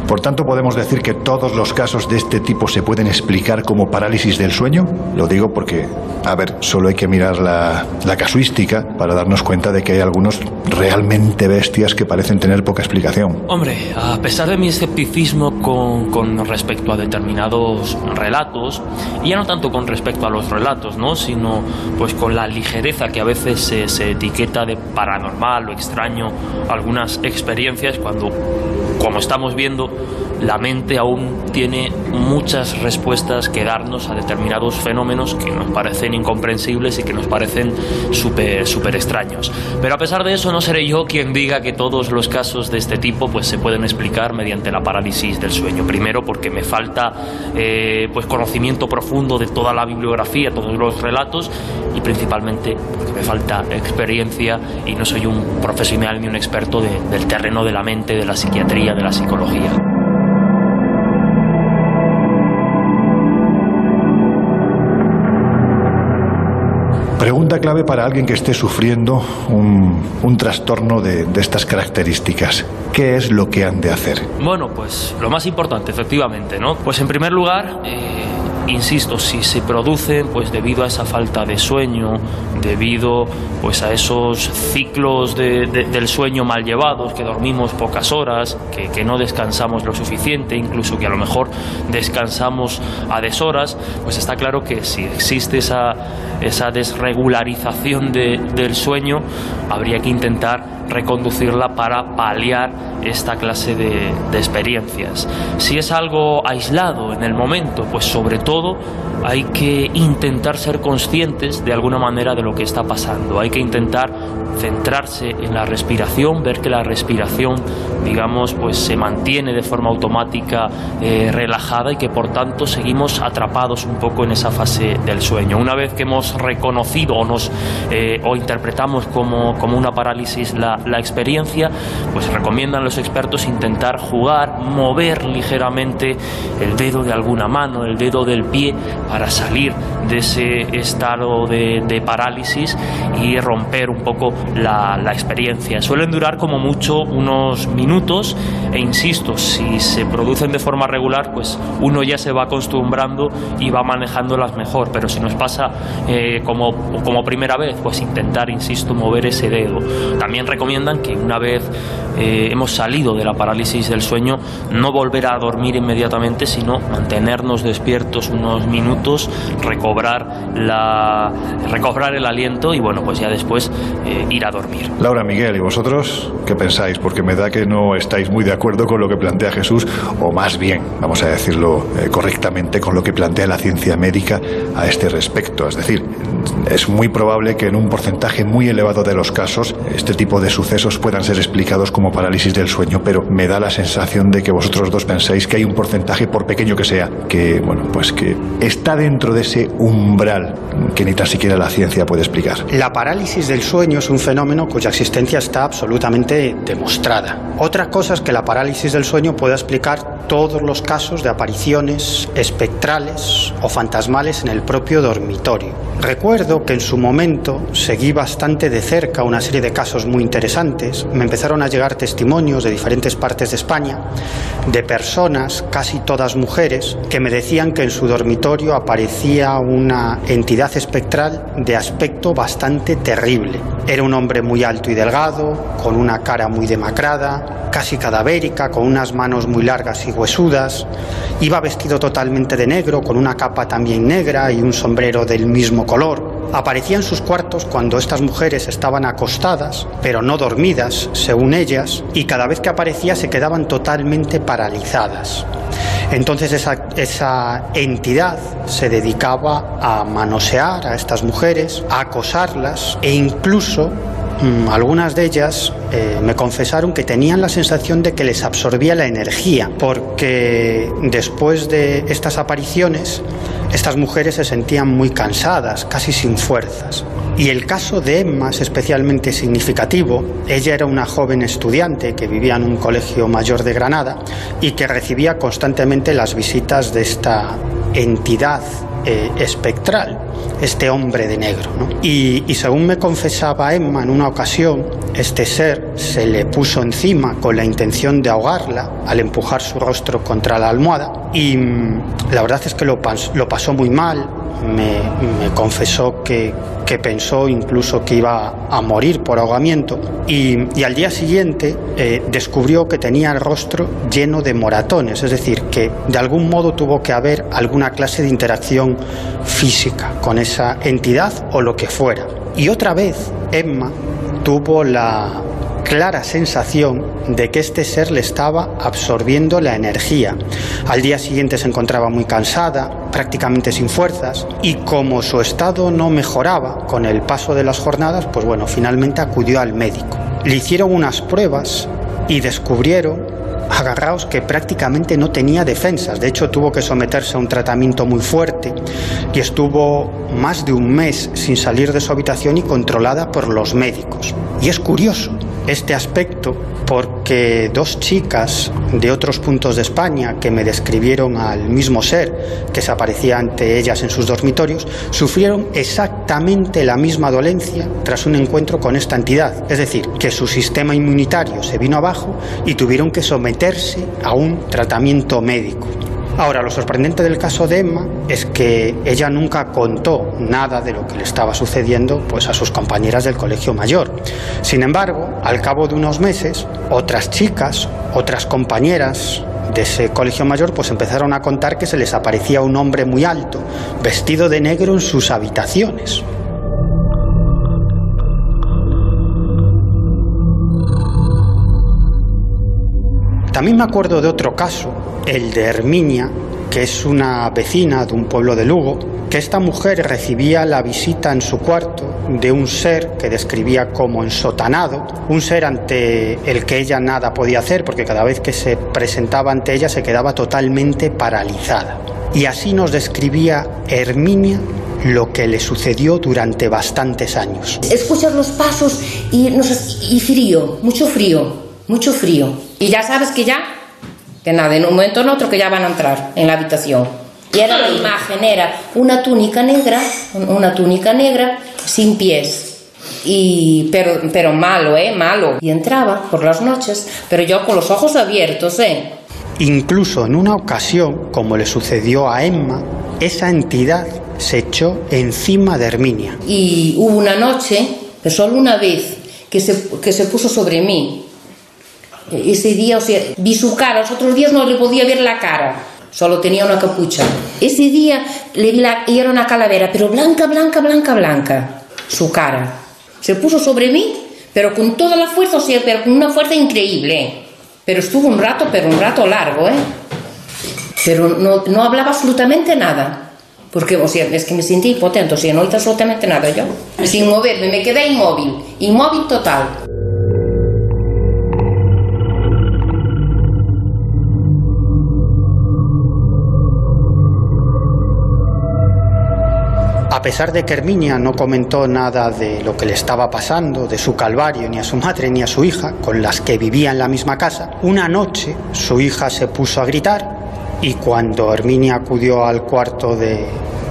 Speaker 1: Por tanto, podemos decir que todos los casos de este tipo se pueden explicar como parálisis del sueño. Lo digo porque, a ver, solo hay que mirar la, la casuística para darnos cuenta de que hay algunos realmente bestias que parecen tener poca explicación.
Speaker 4: Hombre, a pesar de mi escepticismo con, con respecto a determinados relatos, y ya no tanto con respecto a los relatos, ¿no? sino pues con la ligereza que a veces se, etiqueta de paranormal o extraño algunas experiencias cuando, como estamos viendo, la mente aún tiene muchas respuestas que darnos a determinados fenómenos que nos parecen incomprensibles y que nos parecen súper super extraños. Pero a pesar de eso no seré yo quien diga que todos los casos de este tipo pues se pueden explicar mediante la parálisis del sueño. Primero porque me falta eh, pues conocimiento profundo de toda la bibliografía, todos los relatos y principalmente porque me falta experiencia y no soy un profesional ni un experto del terreno de la mente, de la psiquiatría, de la psicología.
Speaker 1: Clave para alguien que esté sufriendo un, trastorno de, estas características. ¿Qué es lo que han de hacer?
Speaker 4: Bueno, pues lo más importante, efectivamente, ¿no? Pues en primer lugar, eh, insisto, si se producen pues debido a esa falta de sueño, debido pues a esos ciclos del sueño mal llevados, que dormimos pocas horas, que, que, no descansamos lo suficiente, incluso que a lo mejor descansamos a deshoras, pues está claro que si existe esa, esa desregularización del sueño, habría que intentar reconducirla para paliar esta clase de, experiencias. Si es algo aislado en el momento, pues sobre todo hay que intentar ser conscientes de alguna manera de lo que está pasando. Hay que intentar centrarse en la respiración, ver que la respiración, digamos, pues se mantiene de forma automática eh, relajada y que por tanto seguimos atrapados un poco en esa fase del sueño. Una vez que hemos reconocido o nos eh, o interpretamos como, como una parálisis la, la experiencia, pues recomiendan los expertos intentar jugar, mover ligeramente el dedo de alguna mano, el dedo del pie, para salir de ese estado de, parálisis y romper un poco la, experiencia. Suelen durar como mucho unos minutos e insisto, si se producen de forma regular, pues uno ya se va acostumbrando y va manejándolas mejor, pero si nos pasa eh, como, como primera vez, pues intentar, insisto, mover ese dedo. También recomiendan que una vez eh, hemos salido de la parálisis del sueño, no volver a dormir inmediatamente, sino mantenernos despiertos unos minutos, recobrar, la, recobrar el aliento y bueno, pues ya después eh, ir a dormir.
Speaker 1: Laura, Miguel, ¿y vosotros qué pensáis? Porque me da que no estáis muy de acuerdo con lo que plantea Jesús, o más bien, vamos a decirlo correctamente, con lo que plantea la ciencia médica a este respecto. Es decir, es muy probable que en un porcentaje muy elevado de los casos este tipo de sucesos puedan ser explicados como parálisis del sueño, pero me da la sensación de que vosotros dos pensáis que hay un porcentaje, por pequeño que sea, que, bueno, pues que está dentro de ese umbral que ni tan siquiera la ciencia puede explicar.
Speaker 3: La parálisis del sueño es un fenómeno cuya existencia está absolutamente demostrada. Otra cosa es que la parálisis del sueño pueda explicar todos los casos de apariciones espectrales o fantasmales en el propio dormitorio. Recuerdo que en su momento seguí bastante de cerca una serie de casos muy interesantes. Me empezaron a llegar testimonios de diferentes partes de España de personas, casi todas mujeres, que me decían que en su dormitorio aparecía una entidad espectral de aspecto bastante terrible. Era un hombre muy alto y delgado, con una cara muy demacrada, casi cadavérica, con unas manos muy largas y huesudas. Iba vestido totalmente de negro, con una capa también negra y un sombrero del mismo color. Aparecía en sus cuartos cuando estas mujeres estaban acostadas, pero no dormidas, según ellas, y cada vez que aparecía se quedaban totalmente paralizadas. Entonces esa, esa, entidad se dedicaba a manosear a estas mujeres, a acosarlas e incluso algunas de ellas eh, me confesaron que tenían la sensación de que les absorbía la energía, porque después de estas apariciones, estas mujeres se sentían muy cansadas, casi sin fuerzas. Y el caso de Emma es especialmente significativo. Ella era una joven estudiante que vivía en un colegio mayor de Granada y que recibía constantemente las visitas de esta entidad eh, espectral, este hombre de negro. Y, y, según me confesaba Emma en una ocasión, este ser se le puso encima con la intención de ahogarla al empujar su rostro contra la almohada y mm, la verdad es que lo, lo pasó muy mal, me, confesó que, pensó incluso que iba a morir por ahogamiento y, al día siguiente eh, descubrió que tenía el rostro lleno de moratones, es decir, que de algún modo tuvo que haber alguna clase de interacción física con esa entidad o lo que fuera. Y otra vez Emma tuvo la clara sensación de que este ser le estaba absorbiendo la energía. Al día siguiente se encontraba muy cansada, prácticamente sin fuerzas, y como su estado no mejoraba con el paso de las jornadas, pues bueno, finalmente acudió al médico. Le hicieron unas pruebas y descubrieron agarraos que prácticamente no tenía defensas. De hecho, tuvo que someterse a un tratamiento muy fuerte y estuvo más de un mes sin salir de su habitación y controlada por los médicos. Y es curioso este aspecto porque dos chicas de otros puntos de España que me describieron al mismo ser que se aparecía ante ellas en sus dormitorios sufrieron exactamente la misma dolencia tras un encuentro con esta entidad, es decir, que su sistema inmunitario se vino abajo y tuvieron que someterse a un tratamiento médico. Ahora, lo sorprendente del caso de Emma es que ella nunca contó nada de lo que le estaba sucediendo pues, a sus compañeras del colegio mayor. Sin embargo, al cabo de unos meses, otras chicas, otras compañeras de ese colegio mayor, pues empezaron a contar que se les aparecía un hombre muy alto, vestido de negro en sus habitaciones. También me acuerdo de otro caso, el de Herminia, que es una vecina de un pueblo de Lugo, que esta mujer recibía la visita en su cuarto de un ser que describía como ensotanado, un ser ante el que ella nada podía hacer porque cada vez que se presentaba ante ella se quedaba totalmente paralizada. Y así nos describía Herminia lo que le sucedió durante bastantes años.
Speaker 17: Escuchas los pasos y, y frío, mucho frío, mucho frío. Y ya sabes que ya, que nada, en un momento en otro que ya van a entrar en la habitación. Y era la imagen, era una túnica negra, una túnica negra sin pies. Y, pero, pero malo, ¿eh? Malo. Y entraba por las noches, pero yo con los ojos abiertos, ¿eh?
Speaker 3: Incluso en una ocasión, como le sucedió a Emma, esa entidad se echó encima de Herminia.
Speaker 17: Y hubo una noche, pero solo una vez, que se, que se puso sobre mí. Ese día, o sea, vi su cara, los otros días no le podía ver la cara, solo tenía una capucha. Ese día le vi la, era una calavera, pero blanca, blanca, blanca, blanca, su cara. Se puso sobre mí, pero con toda la fuerza, o sea, pero con una fuerza increíble. Pero estuvo un rato, pero un rato largo, ¿eh? Pero no, no hablaba absolutamente nada. Porque, o sea, es que me sentí impotente, o sea, no hice absolutamente nada yo. Sin moverme, me quedé inmóvil, inmóvil total.
Speaker 3: A pesar de que Herminia no comentó nada de lo que le estaba pasando, de su calvario, ni a su madre ni a su hija, con las que vivía en la misma casa, una noche su hija se puso a gritar y cuando Herminia acudió al cuarto de,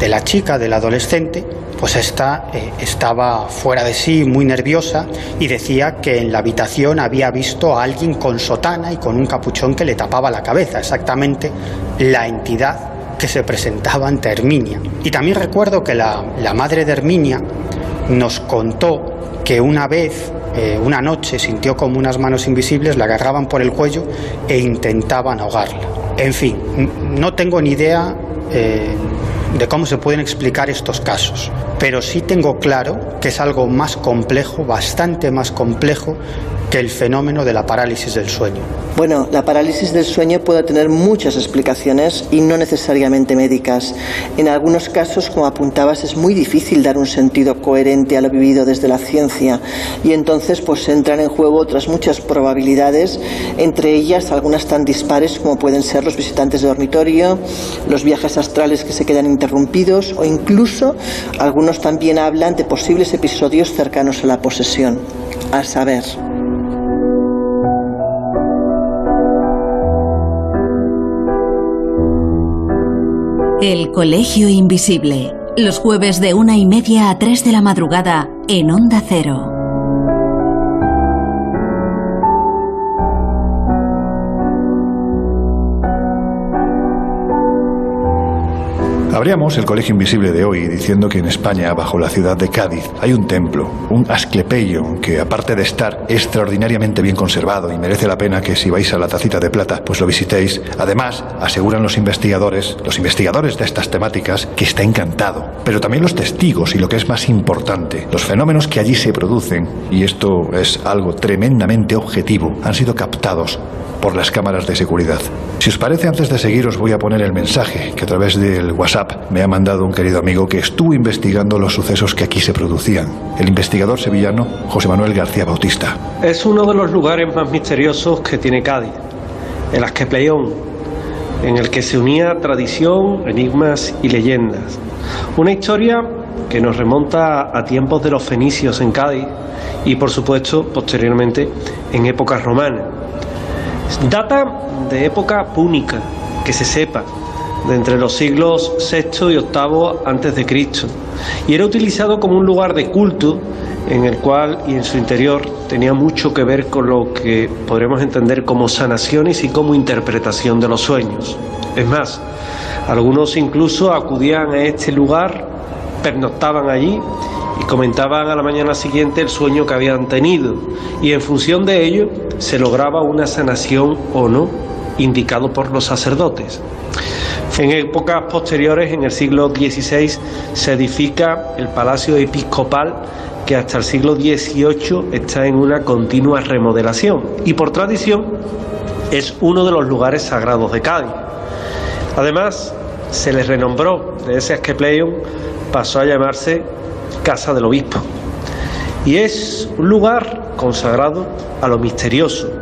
Speaker 3: la chica, del adolescente, pues esta eh, estaba fuera de sí, muy nerviosa, y decía que en la habitación había visto a alguien con sotana y con un capuchón que le tapaba la cabeza, exactamente la entidad que se presentaba ante Herminia. Y también recuerdo que la, madre de Herminia nos contó que una vez eh, una noche sintió como unas manos invisibles la agarraban por el cuello e intentaban ahogarla. En fin, no tengo ni idea eh, de cómo se pueden explicar estos casos, pero sí tengo claro que es algo más complejo, bastante más complejo, que el fenómeno de la parálisis del sueño.
Speaker 2: Bueno, la parálisis del sueño puede tener muchas explicaciones y no necesariamente médicas. En algunos casos, como apuntabas, es muy difícil dar un sentido coherente a lo vivido desde la ciencia y entonces pues entran en juego otras muchas probabilidades, entre ellas algunas tan dispares como pueden ser los visitantes de dormitorio, los viajes astrales que se quedan interrumpidos o incluso algunos también hablan de posibles episodios cercanos a la posesión. A saber,
Speaker 7: El Colegio Invisible, los jueves de una y media a tres de la madrugada en Onda Cero.
Speaker 1: Abríamos el Colegio Invisible de hoy diciendo que en España, bajo la ciudad de Cádiz, hay un templo, un Asclepeion, que aparte de estar extraordinariamente bien conservado y merece la pena que si vais a la tacita de plata, pues lo visitéis. Además, aseguran los investigadores, los investigadores de estas temáticas, que está encantado. Pero también los testigos y lo que es más importante, los fenómenos que allí se producen, y esto es algo tremendamente objetivo, han sido captados por las cámaras de seguridad. Si os parece, antes de seguir os voy a poner el mensaje que a través del WhatsApp me ha mandado un querido amigo que estuvo investigando los sucesos que aquí se producían. El investigador sevillano José Manuel García Bautista.
Speaker 18: Es uno de los lugares más misteriosos que tiene Cádiz, el Asquepleón, en el que se unía tradición, enigmas y leyendas. Una historia que nos remonta a tiempos de los fenicios en Cádiz y por supuesto posteriormente en épocas romanas. Data de época púnica, que se sepa, de entre los siglos VI y VIII antes de Cristo, y era utilizado como un lugar de culto en el cual y en su interior tenía mucho que ver con lo que podremos entender como sanaciones y como interpretación de los sueños. Es más, algunos incluso acudían a este lugar, pernoctaban allí y comentaban a la mañana siguiente el sueño que habían tenido y en función de ello se lograba una sanación o no, indicado por los sacerdotes. En épocas posteriores, en el siglo XVI, se edifica el Palacio Episcopal que hasta el siglo XVIII está en una continua remodelación y por tradición es uno de los lugares sagrados de Cádiz. Además, se le renombró de ese Asclepeion, pasó a llamarse Casa del Obispo. Y es un lugar consagrado a lo misterioso.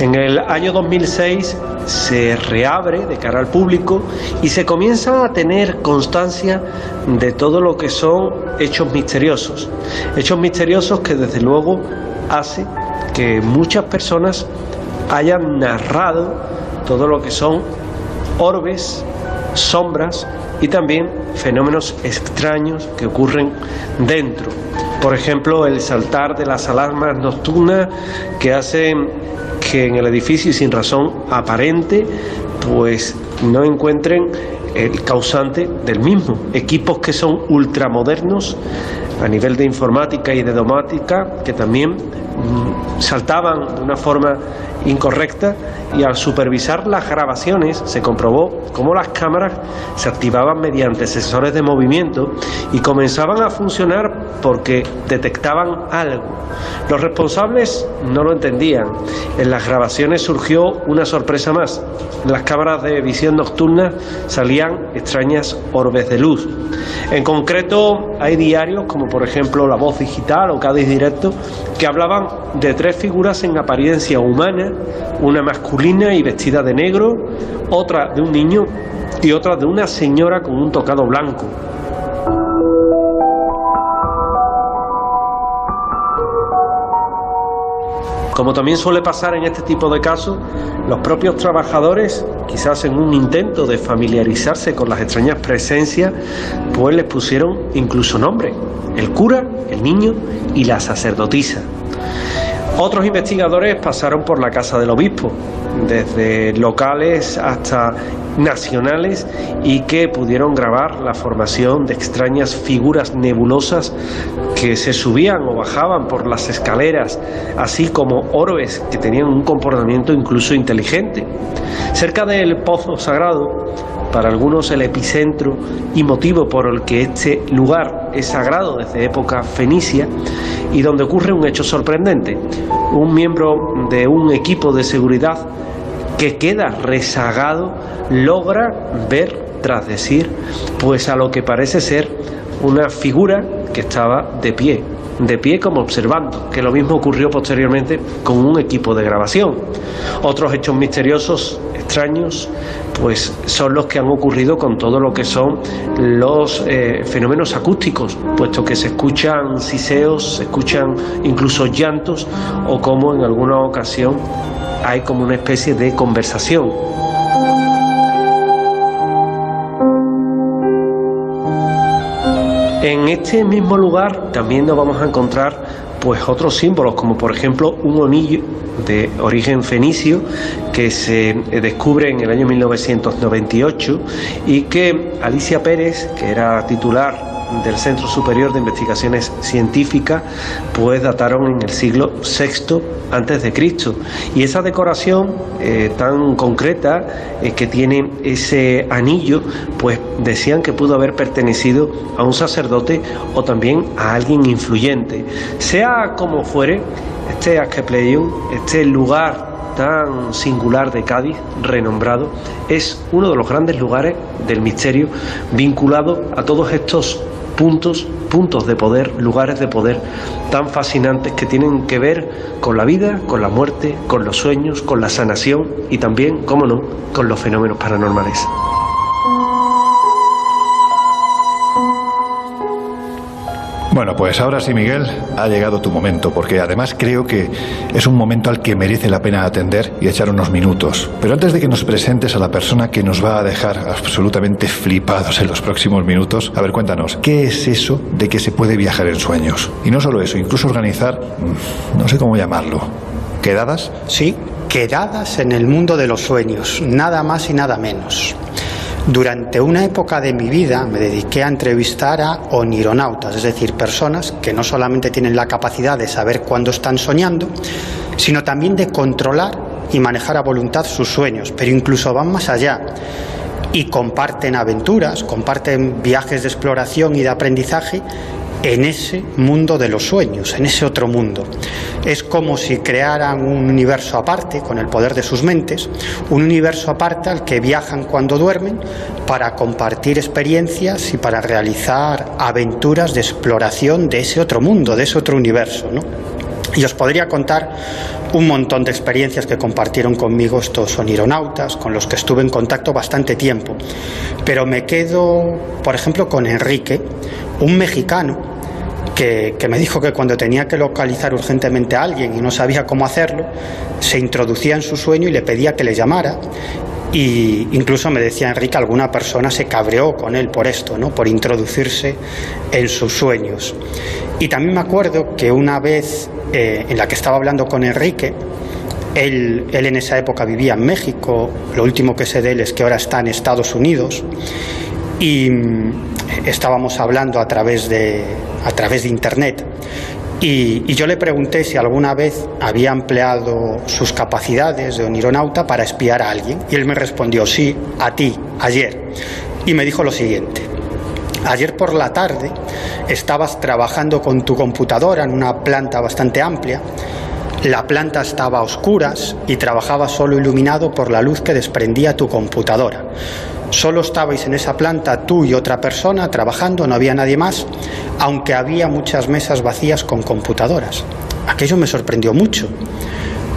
Speaker 18: En el año 2006 se reabre de cara al público y se comienza a tener constancia de todo lo que son hechos misteriosos. Hechos misteriosos que desde luego hace que muchas personas hayan narrado todo lo que son orbes, sombras y también fenómenos extraños que ocurren dentro. Por ejemplo, el saltar de las alarmas nocturnas que hacen que en el edificio sin razón aparente pues no encuentren el causante del mismo. Equipos que son ultramodernos a nivel de informática y de domótica que también mm, saltaban de una forma incorrecta y al supervisar las grabaciones se comprobó cómo las cámaras se activaban mediante sensores de movimiento y comenzaban a funcionar porque detectaban algo. Los responsables no lo entendían. En las grabaciones surgió una sorpresa más. En las cámaras de visión nocturna salían extrañas orbes de luz. En concreto, hay diarios como por ejemplo La Voz Digital o Cádiz Directo que hablaban de tres figuras en apariencia humana, una masculina y vestida de negro, otra de un niño y otra de una señora con un tocado blanco. Como también suele pasar en este tipo de casos, los propios trabajadores, quizás en un intento de familiarizarse con las extrañas presencias, pues les pusieron incluso nombre, el cura, el niño y la sacerdotisa. Otros investigadores pasaron por la casa del obispo, desde locales hasta nacionales, y que pudieron grabar la formación de extrañas figuras nebulosas que se subían o bajaban por las escaleras, así como orbes que tenían un comportamiento incluso inteligente. Cerca del pozo sagrado, para algunos el epicentro y motivo por el que este lugar es sagrado desde época fenicia, y donde ocurre un hecho sorprendente. Un miembro de un equipo de seguridad que queda rezagado logra ver tras decir pues a lo que parece ser una figura que estaba de pie, de pie como observando, que lo mismo ocurrió posteriormente con un equipo de grabación. Otros hechos misteriosos extraños, pues son los que han ocurrido con todo lo que son los eh, fenómenos acústicos, puesto que se escuchan siseos, se escuchan incluso llantos o como en alguna ocasión hay como una especie de conversación. En este mismo lugar también nos vamos a encontrar pues otros símbolos como por ejemplo un anillo de origen fenicio que se descubre en el año 1998 y que Alicia Pérez, que era titular del Centro Superior de Investigaciones Científicas, pues dataron en el siglo VI antes de Cristo. Y esa decoración eh, tan concreta eh, que tiene ese anillo, pues decían que pudo haber pertenecido a un sacerdote o también a alguien influyente. Sea como fuere, este Asclepeion, este lugar tan singular de Cádiz, renombrado, es uno de los grandes lugares del misterio vinculado a todos estos puntos, puntos de poder, lugares de poder tan fascinantes que tienen que ver con la vida, con la muerte, con los sueños, con la sanación y también, cómo no, con los fenómenos paranormales.
Speaker 1: Bueno, pues ahora sí, Miguel, ha llegado tu momento, porque además creo que es un momento al que merece la pena atender y echar unos minutos. Pero antes de que nos presentes a la persona que nos va a dejar absolutamente flipados en los próximos minutos, a ver, cuéntanos, ¿qué es eso de que se puede viajar en sueños? Y no solo eso, incluso organizar, mm, no sé cómo llamarlo, ¿quedadas?
Speaker 3: Sí, quedadas en el mundo de los sueños, nada más y nada menos. Durante una época de mi vida me dediqué a entrevistar a onironautas, es decir, personas que no solamente tienen la capacidad de saber cuándo están soñando, sino también de controlar y manejar a voluntad sus sueños, pero incluso van más allá y comparten aventuras, comparten viajes de exploración y de aprendizaje en ese mundo de los sueños, en ese otro mundo. Es como si crearan un universo aparte, con el poder de sus mentes, un universo aparte al que viajan cuando duermen para compartir experiencias y para realizar aventuras de exploración de ese otro mundo, de ese otro universo. Y os podría contar un montón de experiencias que compartieron conmigo estos onironautas, con los que estuve en contacto bastante tiempo. Pero me quedo, por ejemplo, con Enrique, un mexicano que, me dijo que cuando tenía que localizar urgentemente a alguien y no sabía cómo hacerlo, se introducía en su sueño y le pedía que le llamara. Y incluso me decía Enrique, alguna persona se cabreó con él por esto, ¿no? por introducirse en sus sueños. Y también me acuerdo que una vez eh, en la que estaba hablando con Enrique, él, él, en esa época vivía en México, lo último que sé de él es que ahora está en Estados Unidos, y estábamos hablando a través de, a través de Internet. Y, yo le pregunté si alguna vez había empleado sus capacidades de onironauta para espiar a alguien. Y él me respondió, sí, a ti, ayer. Y me dijo lo siguiente. Ayer por la tarde estabas trabajando con tu computadora en una planta bastante amplia. La planta estaba a oscuras y trabajaba solo iluminado por la luz que desprendía tu computadora. Solo estabais en esa planta tú y otra persona trabajando, no había nadie más, aunque había muchas mesas vacías con computadoras. Aquello me sorprendió mucho,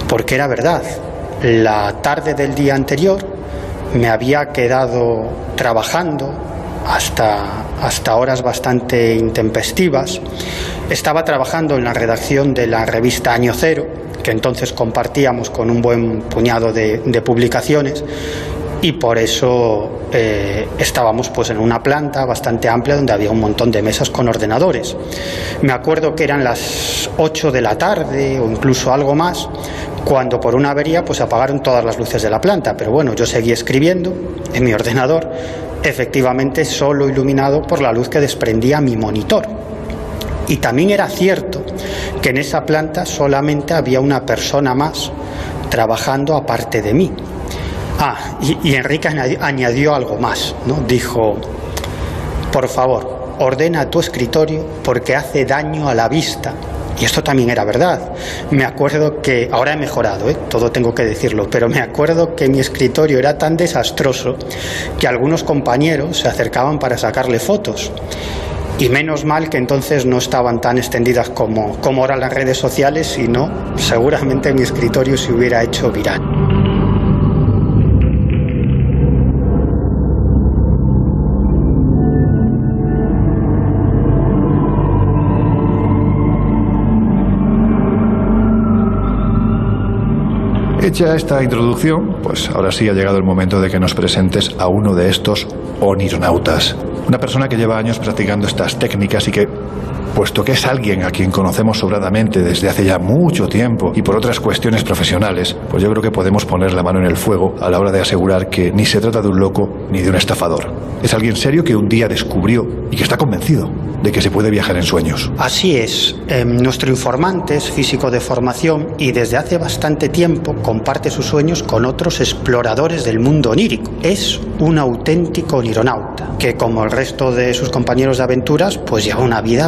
Speaker 3: porque era verdad. La tarde del día anterior me había quedado trabajando hasta, hasta horas bastante intempestivas. Estaba trabajando en la redacción de la revista Año Cero, que entonces compartíamos con un buen puñado de, de publicaciones, y por eso eh, estábamos pues en una planta bastante amplia donde había un montón de mesas con ordenadores. Me acuerdo que eran las 8 de la tarde o incluso algo más cuando por una avería pues apagaron todas las luces de la planta, pero bueno, yo seguí escribiendo en mi ordenador, efectivamente solo iluminado por la luz que desprendía mi monitor. Y también era cierto que en esa planta solamente había una persona más trabajando aparte de mí. Ah, y, Enrique añadió algo más, ¿no? Dijo, por favor, ordena tu escritorio porque hace daño a la vista. Y esto también era verdad. Me acuerdo que, ahora he mejorado, ¿eh? todo tengo que decirlo, pero me acuerdo que mi escritorio era tan desastroso que algunos compañeros se acercaban para sacarle fotos. Y menos mal que entonces no estaban tan extendidas como, como ahora las redes sociales, sino seguramente mi escritorio se hubiera hecho viral.
Speaker 1: Hecha esta introducción, pues ahora sí ha llegado el momento de que nos presentes a uno de estos onironautas. Una persona que lleva años practicando estas técnicas y que puesto que es alguien a quien conocemos sobradamente desde hace ya mucho tiempo y por otras cuestiones profesionales, pues yo creo que podemos poner la mano en el fuego a la hora de asegurar que ni se trata de un loco ni de un estafador. Es alguien serio que un día descubrió y que está convencido de que se puede viajar en sueños.
Speaker 3: Así es. Em, nuestro informante es físico de formación y desde hace bastante tiempo comparte sus sueños con otros exploradores del mundo onírico. Es un auténtico onironauta que, como el resto de sus compañeros de aventuras, pues lleva una vida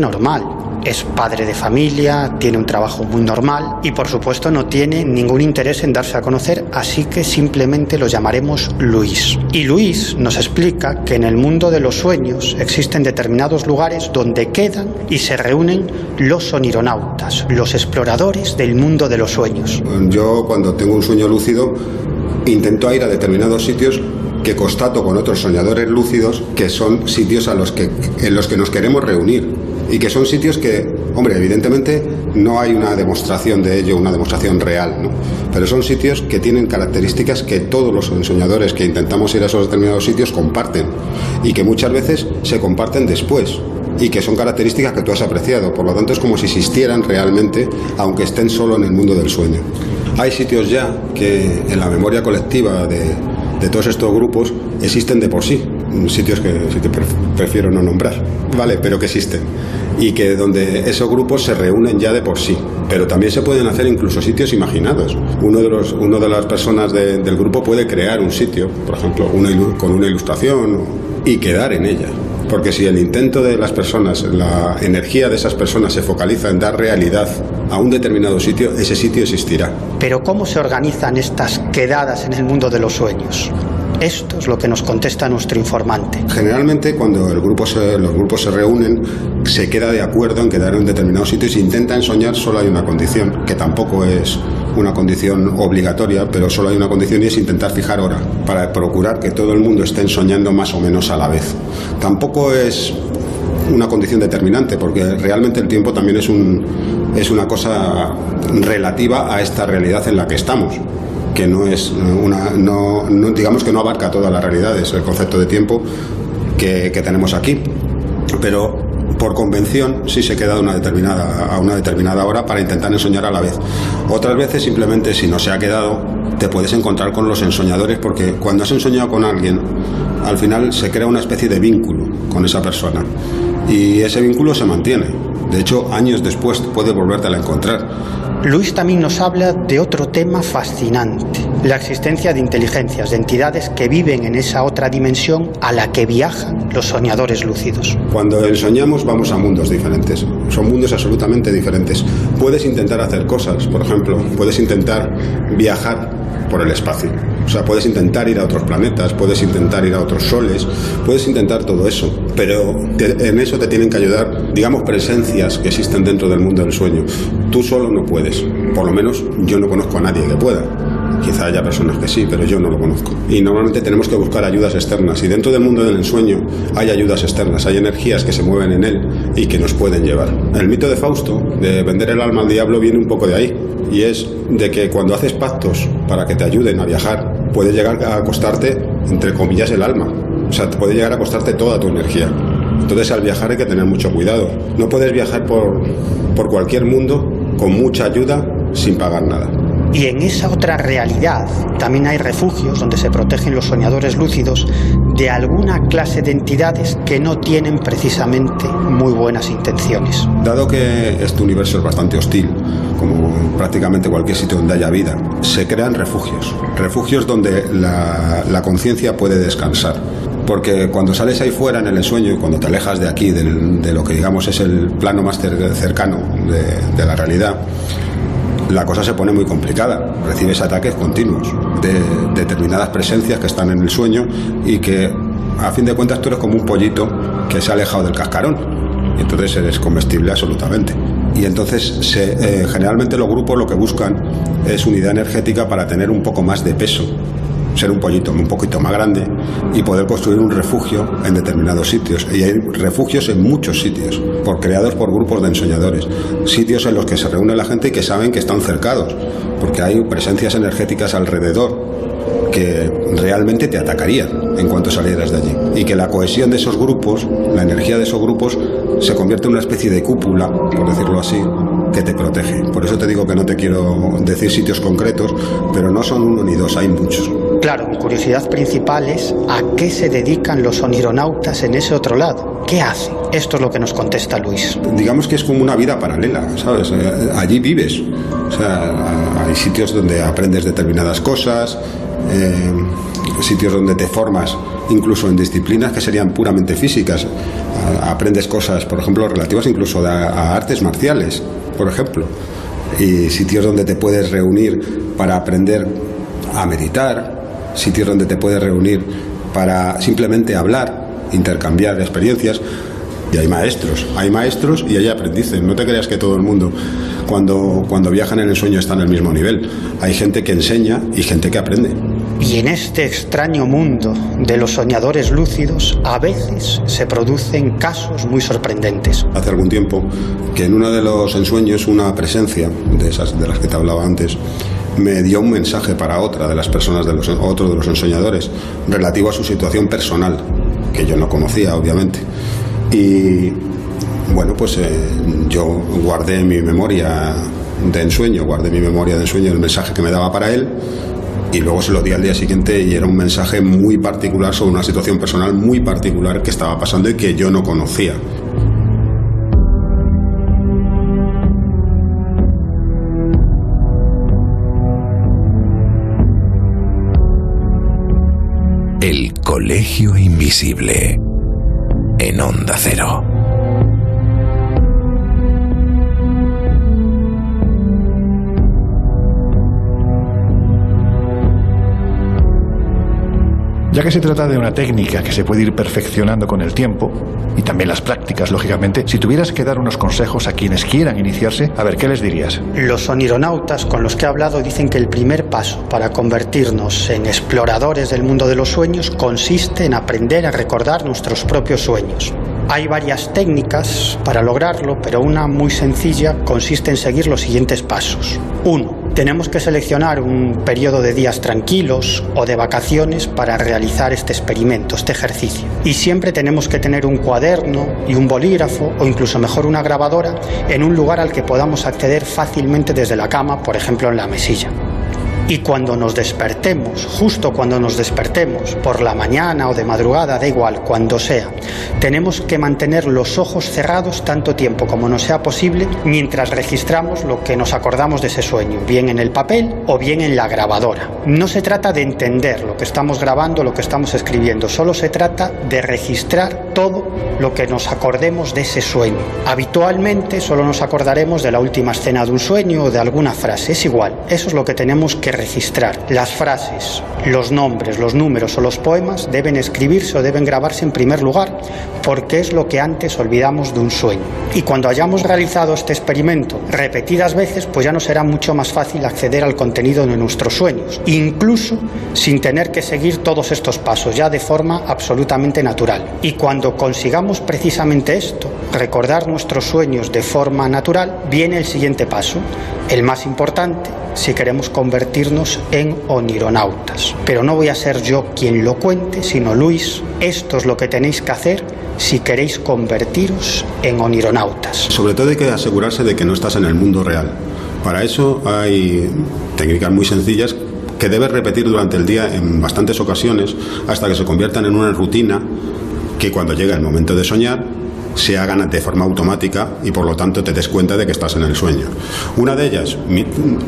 Speaker 3: normal es padre de familia, tiene un trabajo muy normal y por supuesto no tiene ningún interés en darse a conocer, así que simplemente lo llamaremos Luis. Y Luis nos explica que en el mundo de los sueños existen determinados lugares donde quedan y se reúnen los onironautas, los exploradores del mundo de los sueños.
Speaker 19: Yo cuando tengo un sueño lúcido intento ir a determinados sitios que constato con otros soñadores lúcidos que son sitios a los que, en los que nos queremos reunir y que son sitios que, hombre, evidentemente no hay una demostración de ello, una demostración real, ¿no? pero son sitios que tienen características que todos los ensoñadores que intentamos ir a esos determinados sitios comparten y que muchas veces se comparten después y que son características que tú has apreciado, por lo tanto es como si existieran realmente, aunque estén solo en el mundo del sueño. Hay sitios ya que en la memoria colectiva de, de todos estos grupos existen de por sí, sitios que, prefiero no nombrar, ¿vale? Pero que existen. Y que donde esos grupos se reúnen ya de por sí. Pero también se pueden hacer incluso sitios imaginados. Uno de, los, uno de las personas del grupo puede crear un sitio, por ejemplo, con una ilustración y quedar en ella. Porque si el intento de las personas, la energía de esas personas se focaliza en dar realidad a un determinado sitio, ese sitio existirá.
Speaker 3: Pero ¿cómo se organizan estas quedadas en el mundo de los sueños? Esto es lo que nos contesta nuestro informante.
Speaker 19: Generalmente cuando el grupo los grupos se reúnen se queda de acuerdo en quedar en determinados sitios y se intentan soñar, solo hay una condición, que tampoco es una condición obligatoria, pero solo hay una condición y es intentar fijar hora, para procurar que todo el mundo esté soñando más o menos a la vez. Tampoco es una condición determinante, porque realmente el tiempo también es, un, es una cosa relativa a esta realidad en la que estamos que no es una no, digamos que no abarca todas las realidades el concepto de tiempo que, que tenemos aquí pero por convención sí se queda una determinada, a una determinada hora para intentar ensoñar a la vez. Otras veces simplemente si no se ha quedado te puedes encontrar con los ensoñadores porque cuando has ensoñado con alguien al final se crea una especie de vínculo con esa persona y ese vínculo se mantiene. De hecho, años después puede volverte a encontrar.
Speaker 3: Luis también nos habla de otro tema fascinante, la existencia de inteligencias, de entidades que viven en esa otra dimensión a la que viajan los soñadores lúcidos.
Speaker 19: Cuando ensoñamos vamos a mundos diferentes, son mundos absolutamente diferentes. Puedes intentar hacer cosas, por ejemplo, puedes intentar viajar por el espacio. O sea, puedes intentar ir a otros planetas, puedes intentar ir a otros soles, puedes intentar todo eso, pero en eso te tienen que ayudar, digamos, presencias que existen dentro del mundo del sueño. Tú solo no puedes, por lo menos yo no conozco a nadie que pueda. Quizá haya personas que sí, pero yo no lo conozco. Y normalmente tenemos que buscar ayudas externas. Y dentro del mundo del ensueño hay ayudas externas, hay energías que se mueven en él y que nos pueden llevar. El mito de Fausto, de vender el alma al diablo, viene un poco de ahí. Y es de que cuando haces pactos para que te ayuden a viajar, puede llegar a costarte, entre comillas, el alma. O sea, puede llegar a costarte toda tu energía. Entonces al viajar hay que tener mucho cuidado. No puedes viajar por, por cualquier mundo con mucha ayuda sin pagar nada.
Speaker 3: Y en esa otra realidad también hay refugios donde se protegen los soñadores lúcidos de alguna clase de entidades que no tienen precisamente muy buenas intenciones.
Speaker 19: Dado que este universo es bastante hostil, como prácticamente cualquier sitio donde haya vida, se crean refugios. Refugios donde la, conciencia puede descansar. Porque cuando sales ahí fuera en el ensueño y cuando te alejas de aquí, de, lo que digamos es el plano más cercano de, de la realidad, la cosa se pone muy complicada. Recibes ataques continuos de determinadas presencias que están en el sueño y que a fin de cuentas tú eres como un pollito que se ha alejado del cascarón y entonces eres comestible absolutamente. Y entonces eh, generalmente los grupos lo que buscan es unidad energética para tener un poco más de peso ser un pollito un poquito más grande y poder construir un refugio en determinados sitios. Y hay refugios en muchos sitios, por, creados por grupos de ensoñadores. Sitios en los que se reúne la gente y que saben que están cercados, porque hay presencias energéticas alrededor que realmente te atacarían en cuanto salieras de allí. Y que la cohesión de esos grupos, la energía de esos grupos, se convierte en una especie de cúpula, por decirlo así, que te protege. Por eso te digo que no te quiero decir sitios concretos, pero no son uno ni dos, hay muchos.
Speaker 3: Claro, mi curiosidad principal es a qué se dedican los onironautas en ese otro lado. ¿Qué hacen? Esto es lo que nos contesta Luis.
Speaker 19: Digamos que es como una vida paralela, ¿sabes? Eh, allí vives. O sea, hay sitios donde aprendes determinadas cosas, eh, sitios donde te formas incluso en disciplinas que serían puramente físicas. Aprendes cosas, por ejemplo, relativas incluso a artes marciales, por ejemplo. Y sitios donde te puedes reunir para aprender a meditar, sitios donde te puedes reunir para simplemente hablar, intercambiar experiencias. Y hay maestros, hay maestros y hay aprendices. No te creas que todo el mundo cuando, cuando viajan en el sueño está en el mismo nivel. Hay gente que enseña y gente que aprende.
Speaker 3: Y en este extraño mundo de los soñadores lúcidos, a veces se producen casos muy sorprendentes.
Speaker 19: Hace algún tiempo que en uno de los ensueños una presencia de esas de las que te hablaba antes me dio un mensaje para otra de las personas de los otro de los ensoñadores relativo a su situación personal que yo no conocía obviamente y bueno pues eh, yo guardé mi memoria de ensueño guardé mi memoria de ensueño el mensaje que me daba para él y luego se lo di al día siguiente y era un mensaje muy particular sobre una situación personal muy particular que estaba pasando y que yo no conocía.
Speaker 5: Colegio Invisible en Onda Cero.
Speaker 1: Ya que se trata de una técnica que se puede ir perfeccionando con el tiempo, y también las prácticas, lógicamente, si tuvieras que dar unos consejos a quienes quieran iniciarse, a ver, ¿qué les dirías?
Speaker 3: Los onironautas con los que he hablado dicen que el primer paso para convertirnos en exploradores del mundo de los sueños consiste en aprender a recordar nuestros propios sueños. Hay varias técnicas para lograrlo, pero una muy sencilla consiste en seguir los siguientes pasos. 1 tenemos que seleccionar un periodo de días tranquilos o de vacaciones para realizar este experimento, este ejercicio. Y siempre tenemos que tener un cuaderno y un bolígrafo o incluso mejor una grabadora en un lugar al que podamos acceder fácilmente desde la cama, por ejemplo en la mesilla. Y cuando nos despertemos, justo cuando nos despertemos, por la mañana o de madrugada, da igual, cuando sea, tenemos que mantener los ojos cerrados tanto tiempo como nos sea posible mientras registramos lo que nos acordamos de ese sueño, bien en el papel o bien en la grabadora. No se trata de entender lo que estamos grabando, lo que estamos escribiendo, solo se trata de registrar todo lo que nos acordemos de ese sueño. Habitualmente solo nos acordaremos de la última escena de un sueño o de alguna frase, es igual, eso es lo que tenemos que registrar. Las frases, los nombres, los números o los poemas deben escribirse o deben grabarse en primer lugar, porque es lo que antes olvidamos de un sueño. Y cuando hayamos realizado este experimento repetidas veces, pues ya nos será mucho más fácil acceder al contenido de nuestros sueños, incluso sin tener que seguir todos estos pasos, ya de forma absolutamente natural. Y cuando consigamos precisamente esto, recordar nuestros sueños de forma natural, viene el siguiente paso, el más importante, si queremos convertirnos en Pero no voy a ser yo quien lo cuente, sino Luis, esto es lo que tenéis que hacer si queréis convertiros en onironautas.
Speaker 19: Sobre todo hay que asegurarse de que no estás en el mundo real. Para eso hay técnicas muy sencillas que debes repetir durante el día en bastantes ocasiones hasta que se conviertan en una rutina que cuando llega el momento de soñar se hagan de forma automática y por lo tanto te des cuenta de que estás en el sueño. Una de ellas,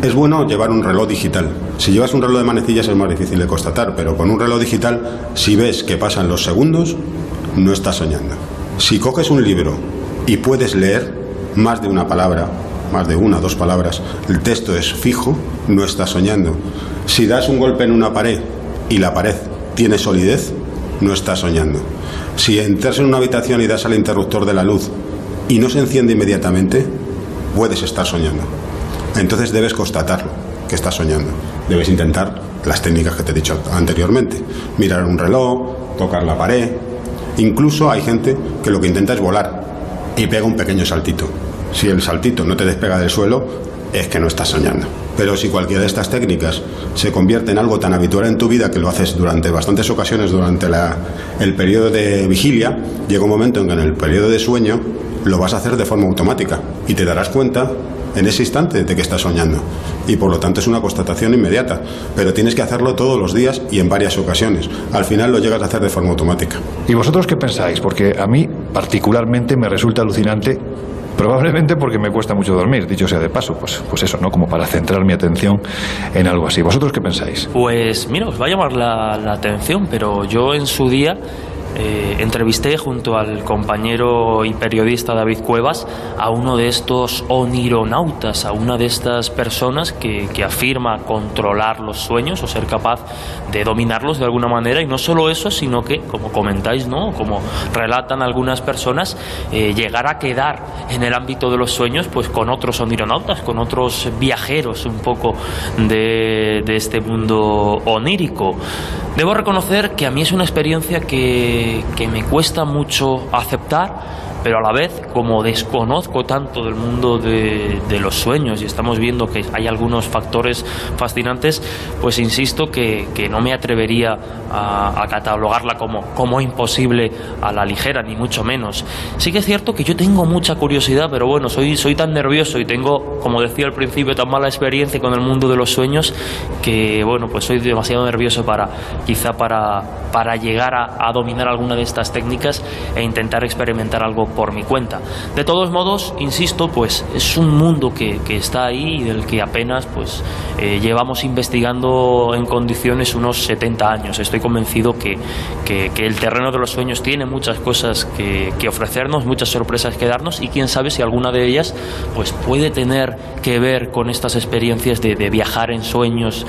Speaker 19: es bueno llevar un reloj digital. Si llevas un reloj de manecillas es más difícil de constatar, pero con un reloj digital, si ves que pasan los segundos, no estás soñando. Si coges un libro y puedes leer más de una palabra, más de una dos palabras, el texto es fijo, no estás soñando. Si das un golpe en una pared y la pared tiene solidez, no estás soñando. Si entras en una habitación y das al interruptor de la luz y no se enciende inmediatamente, puedes estar soñando. Entonces debes constatarlo, que estás soñando. Debes intentar las técnicas que te he dicho anteriormente. Mirar un reloj, tocar la pared. Incluso hay gente que lo que intenta es volar y pega un pequeño saltito. Si el saltito no te despega del suelo, es que no estás soñando. Pero si cualquiera de estas técnicas se convierte en algo tan habitual en tu vida que lo haces durante bastantes ocasiones durante el periodo de vigilia, llega un momento en que en el periodo de sueño lo vas a hacer de forma automática y te darás cuenta en ese instante de que estás soñando. Y por lo tanto es una constatación inmediata. Pero tienes que hacerlo todos los días y en varias ocasiones. Al final lo llegas a hacer de forma automática.
Speaker 1: ¿Y vosotros qué pensáis? Porque a mí particularmente me resulta alucinante Probablemente porque me cuesta mucho dormir, dicho sea de paso, pues, pues eso, ¿no? Como para centrar mi atención en algo así. ¿Vosotros qué pensáis?
Speaker 4: Pues mira, os va a llamar la, la atención, pero yo en su día eh, entrevisté junto al compañero y periodista David Cuevas a uno de estos onironautas, a una de estas personas que, afirma controlar los sueños o ser capaz de dominarlos de alguna manera. Y no solo eso, sino que, como comentáis, ¿no? como relatan algunas personas, eh, llegar a quedar en el ámbito de los sueños pues con otros onironautas, con otros viajeros un poco de, de este mundo onírico. Debo reconocer que a mí es una experiencia que que, me cuesta mucho aceptar pero a la vez, como desconozco tanto del mundo de, los sueños y estamos viendo que hay algunos factores fascinantes, pues insisto que, no me atrevería a, catalogarla como, como imposible a la ligera, ni mucho menos. Sí que es cierto que yo tengo mucha curiosidad, pero bueno, soy, soy tan nervioso y tengo, como decía al principio, tan mala experiencia con el mundo de los sueños que, bueno, pues soy demasiado nervioso para, quizá para, para llegar a, a dominar alguna de estas técnicas e intentar experimentar algo por mi cuenta. De todos modos, insisto, pues es un mundo que, que está ahí y del que apenas pues eh, llevamos investigando en condiciones unos 70 años. Estoy convencido que, que, el terreno de los sueños tiene muchas cosas que, que, ofrecernos, muchas sorpresas que darnos y quién sabe si alguna de ellas pues puede tener que ver con estas experiencias de, viajar en sueños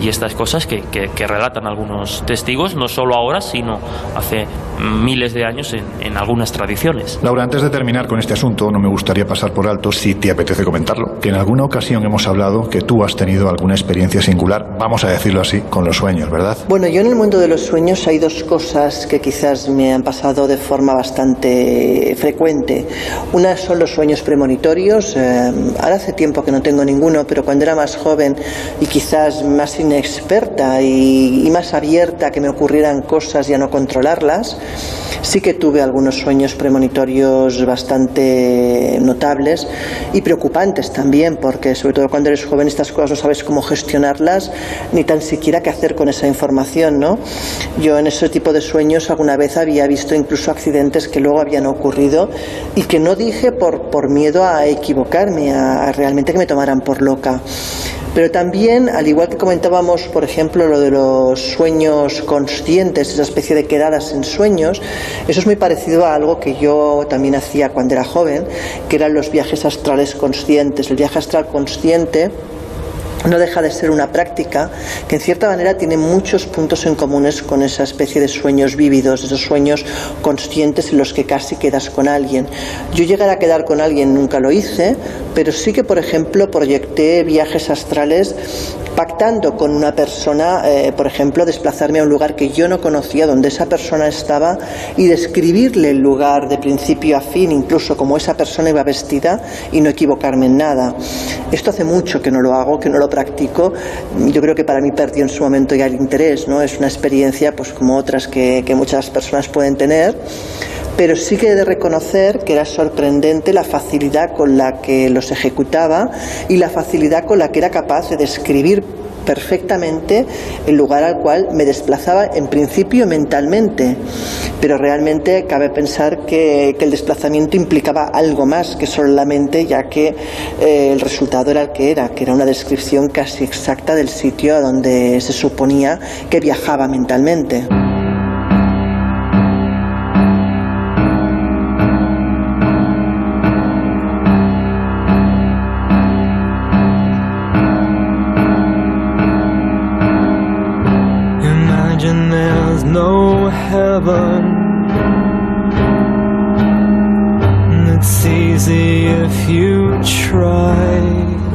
Speaker 4: y estas cosas que, que, relatan algunos testigos, no solo ahora, sino hace miles de años en, en algunas tradiciones.
Speaker 1: Laura, antes de terminar con este asunto, no me gustaría pasar por alto, si te apetece comentarlo, que en alguna ocasión hemos hablado que tú has tenido alguna experiencia singular, vamos a decirlo así, con los sueños, ¿verdad?
Speaker 2: Bueno, yo en el mundo de los sueños hay dos cosas que quizás me han pasado de forma bastante frecuente. Una son los sueños premonitorios. Eh, ahora hace tiempo que no tengo ninguno, pero cuando era más joven y quizás más inexperta y, y más abierta a que me ocurrieran cosas y a no controlarlas, sí que tuve algunos sueños premonitorios bastante notables y preocupantes también, porque sobre todo cuando eres joven estas cosas no sabes cómo gestionarlas ni tan siquiera qué hacer con esa información, ¿no? Yo en ese tipo de sueños alguna vez había visto incluso accidentes que luego habían ocurrido y que no dije por, por miedo a equivocarme, a realmente que me tomaran por loca. Pero también, al igual que comentábamos, por ejemplo, lo de los sueños conscientes, esa especie de quedadas en sueños, eso es muy parecido a algo que yo también hacía cuando era joven, que eran los viajes astrales conscientes. El viaje astral consciente no deja de ser una práctica que en cierta manera tiene muchos puntos en comunes con esa especie de sueños vívidos, esos sueños conscientes en los que casi quedas con alguien. Yo llegar a quedar con alguien nunca lo hice, pero sí que, por ejemplo, proyecté viajes astrales pactando con una persona, eh, por ejemplo, desplazarme a un lugar que yo no conocía, donde esa persona estaba, y describirle el lugar de principio a fin, incluso como esa persona iba vestida, y no equivocarme en nada. Esto hace mucho que no lo hago, que no lo practico. Yo creo que para mí perdió en su momento ya el interés, ¿no? Es una experiencia, pues como otras que, que muchas personas pueden tener pero sí que he de reconocer que era sorprendente la facilidad con la que los ejecutaba y la facilidad con la que era capaz de describir perfectamente el lugar al cual me desplazaba en principio mentalmente, pero realmente cabe pensar que, el desplazamiento implicaba algo más que solo la mente, ya que eh, el resultado era el que era, que era una descripción casi exacta del sitio a donde se suponía que viajaba mentalmente. heaven. It's easy if you try.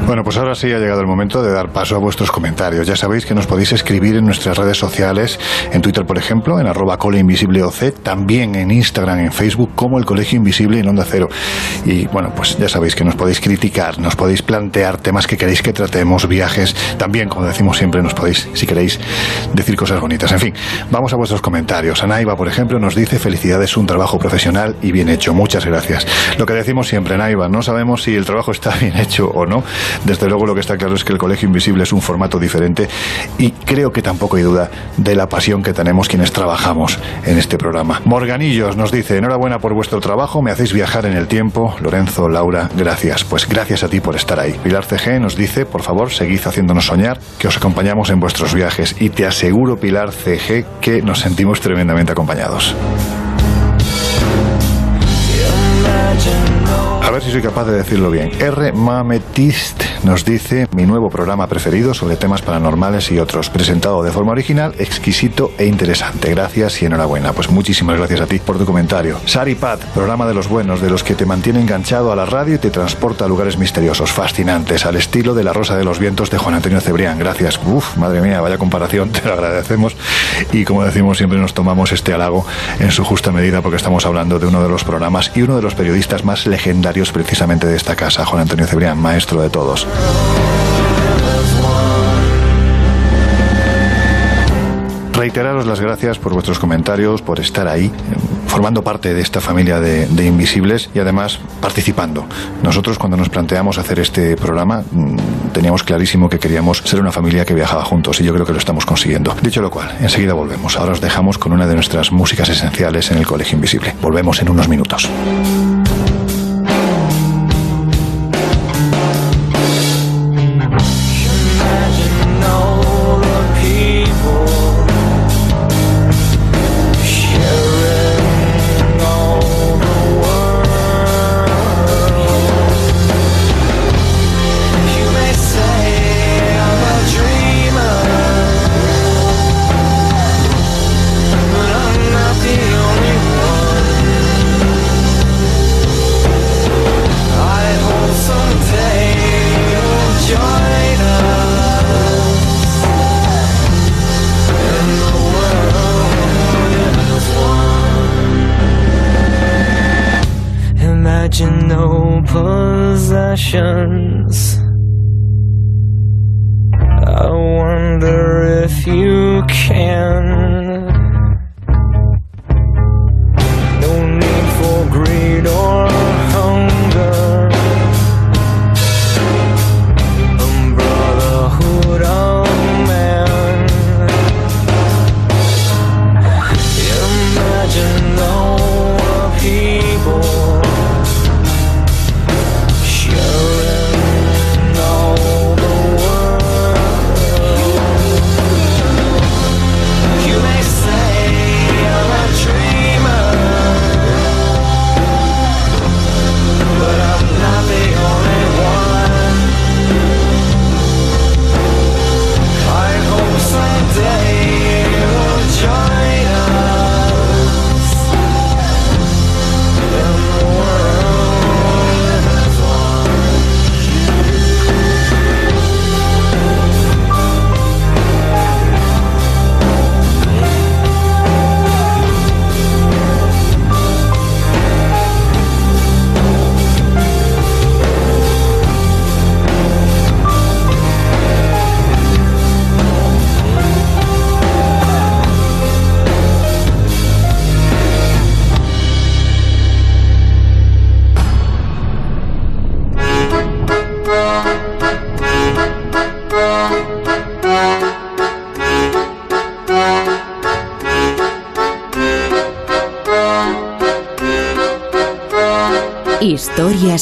Speaker 1: Bueno, pues ahora sí ha llegado el momento de dar paso a vuestros comentarios. Ya sabéis que nos podéis escribir en nuestras redes sociales, en Twitter, por ejemplo, en arroba OC, también en Instagram, en Facebook, como el Colegio Invisible en Onda Cero. Y bueno, pues ya sabéis que nos podéis criticar, nos podéis plantear temas que queréis que tratemos, viajes, también, como decimos siempre, nos podéis, si queréis, decir cosas bonitas. En fin, vamos a vuestros comentarios. Anaiba, por ejemplo, nos dice felicidades, un trabajo profesional y bien hecho. Muchas gracias. Lo que decimos siempre, Anaiba, no sabemos si el trabajo está bien hecho o no. Desde luego lo que está claro es que el Colegio Invisible es un formato diferente y creo que tampoco hay duda de la pasión que tenemos quienes trabajamos en este programa. Morganillos nos dice, enhorabuena por vuestro trabajo, me hacéis viajar en el tiempo. Lorenzo, Laura, gracias. Pues gracias a ti por estar ahí. Pilar CG nos dice, por favor, seguid haciéndonos soñar, que os acompañamos en vuestros viajes. Y te aseguro, Pilar CG, que nos sentimos tremendamente acompañados. A ver si soy capaz de decirlo bien. R. Mametist nos dice mi nuevo programa preferido sobre temas paranormales y otros, presentado de forma original, exquisito e interesante. Gracias y enhorabuena. Pues muchísimas gracias a ti por tu comentario. Sari Pat, programa de los buenos, de los que te mantiene enganchado a la radio y te transporta a lugares misteriosos, fascinantes, al estilo de La Rosa de los Vientos de Juan Antonio Cebrián. Gracias. Uf, madre mía, vaya comparación, te lo agradecemos. Y como decimos, siempre nos tomamos este halago en su justa medida porque estamos hablando de uno de los programas y uno de los periodistas más legendarios precisamente de esta casa, Juan Antonio Cebrián, maestro de todos.
Speaker 20: reiteraros las gracias por vuestros comentarios, por estar ahí, formando parte de esta familia de, de, Invisibles y además participando. Nosotros cuando nos planteamos hacer este programa mm, teníamos clarísimo que queríamos ser una familia que viajaba juntos y yo creo que lo estamos consiguiendo. Dicho lo cual, enseguida volvemos. Ahora os dejamos con una de nuestras músicas esenciales en el Colegio Invisible. Volvemos en unos minutos.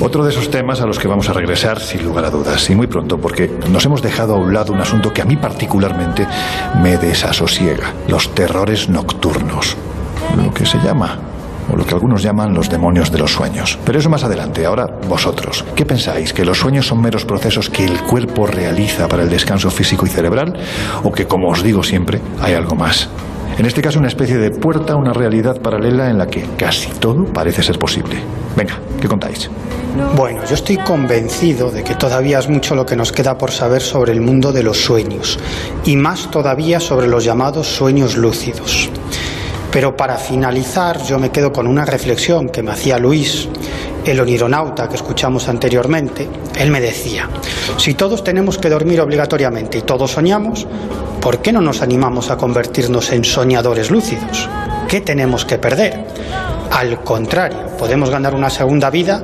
Speaker 20: Otro de esos temas a los que vamos a regresar sin lugar a dudas, y muy pronto, porque nos hemos dejado a un lado un asunto que a mí particularmente me desasosiega, los terrores nocturnos, lo que se llama o lo que algunos llaman los demonios de los sueños. Pero eso más adelante. Ahora, vosotros, ¿qué pensáis? ¿Que los sueños son meros procesos que el cuerpo realiza para el descanso físico y cerebral? ¿O que, como os digo siempre, hay algo más? En este caso, una especie de puerta una realidad paralela en la que casi todo parece ser posible. Venga, ¿qué contáis?
Speaker 3: Bueno, yo estoy convencido de que todavía es mucho lo que nos queda por saber sobre el mundo de los sueños, y más todavía sobre los llamados sueños lúcidos. Pero para finalizar, yo me quedo con una reflexión que me hacía Luis, el onironauta que escuchamos anteriormente. Él me decía, si todos tenemos que dormir obligatoriamente y todos soñamos, ¿por qué no nos animamos a convertirnos en soñadores lúcidos? ¿Qué tenemos que perder? Al contrario, podemos ganar una segunda vida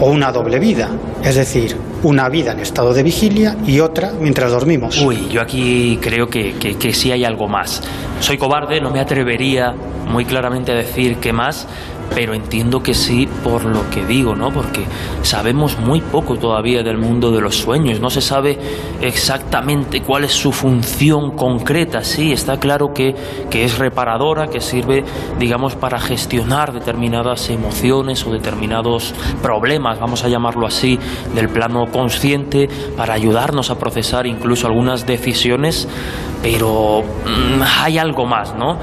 Speaker 3: o una doble vida, es decir, una vida en estado de vigilia y otra mientras dormimos.
Speaker 4: Uy, yo aquí creo que, que, sí hay algo más. Soy cobarde, no me atrevería muy claramente a decir qué más, pero entiendo que sí por lo que digo, ¿no? Porque sabemos muy poco todavía del mundo de los sueños, no se sabe exactamente cuál es su función concreta, sí, está claro que, que es reparadora, que sirve, digamos, para gestionar determinadas emociones o determinados problemas, vamos a llamarlo así, del plano consciente, para ayudarnos a procesar incluso algunas decisiones, pero mm, hay algo más, ¿no?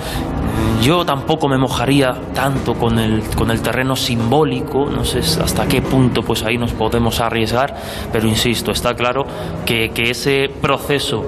Speaker 4: Yo tampoco me mojaría tanto con el, con el terreno simbólico, no sé hasta qué punto pues ahí nos podemos arriesgar, pero insisto, está claro que, ese proceso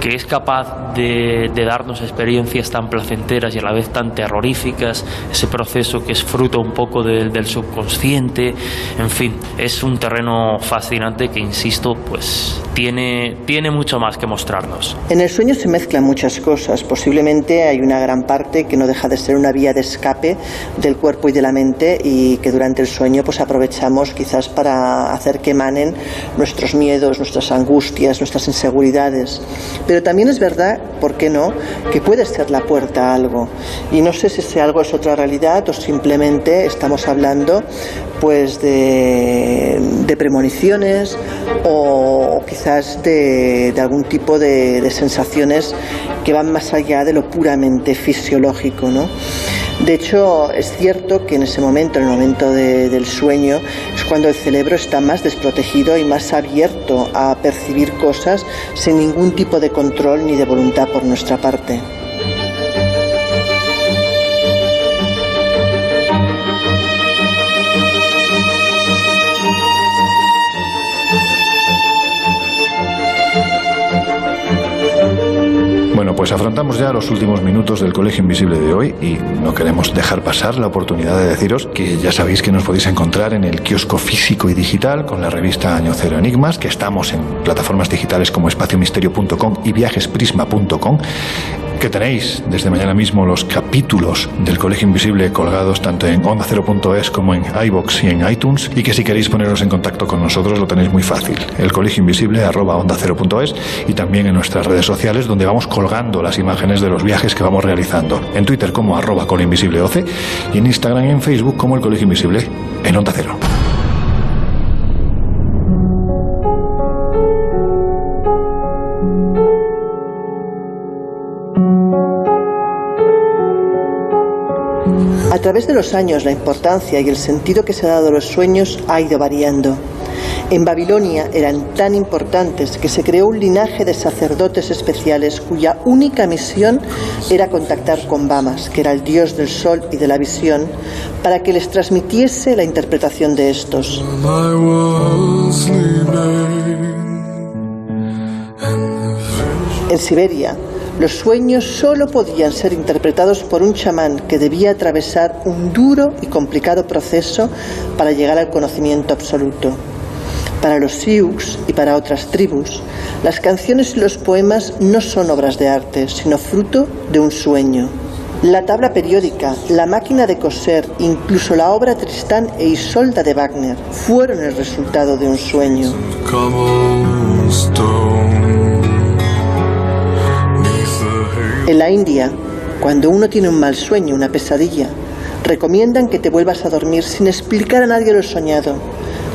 Speaker 4: que es capaz de, darnos experiencias tan placenteras y a la vez tan terroríficas, ese proceso que es fruto un poco del subconsciente, en fin, es un terreno fascinante que, insisto, pues tiene, tiene mucho más que mostrarnos.
Speaker 2: En el sueño se mezclan muchas cosas, posiblemente hay una gran parte que no deja de ser una vía de escape del cuerpo y de la mente y que durante el sueño pues aprovechamos quizás para hacer que emanen nuestros miedos, nuestras angustias, nuestras inseguridades. Pero también es verdad, ¿por qué no?, que puede ser la puerta a algo. Y no sé si ese algo es otra realidad o simplemente estamos hablando pues de, premoniciones o, quizás de, algún tipo de, sensaciones que van más allá de lo puramente fisiológico, ¿no? De hecho, es cierto que en ese momento, en el momento del sueño, es cuando el cerebro está más desprotegido y más abierto a percibir cosas sin ningún tipo de control ni de voluntad por nuestra parte.
Speaker 1: Pues afrontamos ya los últimos minutos del Colegio Invisible de hoy y no queremos dejar pasar la oportunidad de deciros que ya sabéis que nos podéis encontrar en el kiosco físico y digital con la revista Año Cero Enigmas, que estamos en plataformas digitales como espaciomisterio.com y viajesprisma.com que tenéis desde mañana mismo los capítulos del Colegio Invisible colgados tanto en onda0.es como en iBox y en iTunes y que si queréis poneros en contacto con nosotros lo tenéis muy fácil. El Colegio Invisible arroba onda0.es y también en nuestras redes sociales donde vamos colgando las imágenes de los viajes que vamos realizando. En Twitter como arroba colinvisibleoce y en Instagram y en Facebook como el Colegio Invisible en Onda Cero.
Speaker 2: A través de los años, la importancia y el sentido que se ha dado a los sueños ha ido variando. En Babilonia eran tan importantes que se creó un linaje de sacerdotes especiales cuya única misión era contactar con Bamas, que era el dios del sol y de la visión, para que les transmitiese la interpretación de estos. En Siberia, los sueños solo podían ser interpretados por un chamán que debía atravesar un duro y complicado proceso para llegar al conocimiento absoluto. Para los Sioux y para otras tribus, las canciones y los poemas no son obras de arte, sino fruto de un sueño. La tabla periódica, la máquina de coser, incluso la obra Tristán e Isolda de Wagner fueron el resultado de un sueño. En la India, cuando uno tiene un mal sueño, una pesadilla, recomiendan que te vuelvas a dormir sin explicar a nadie lo soñado,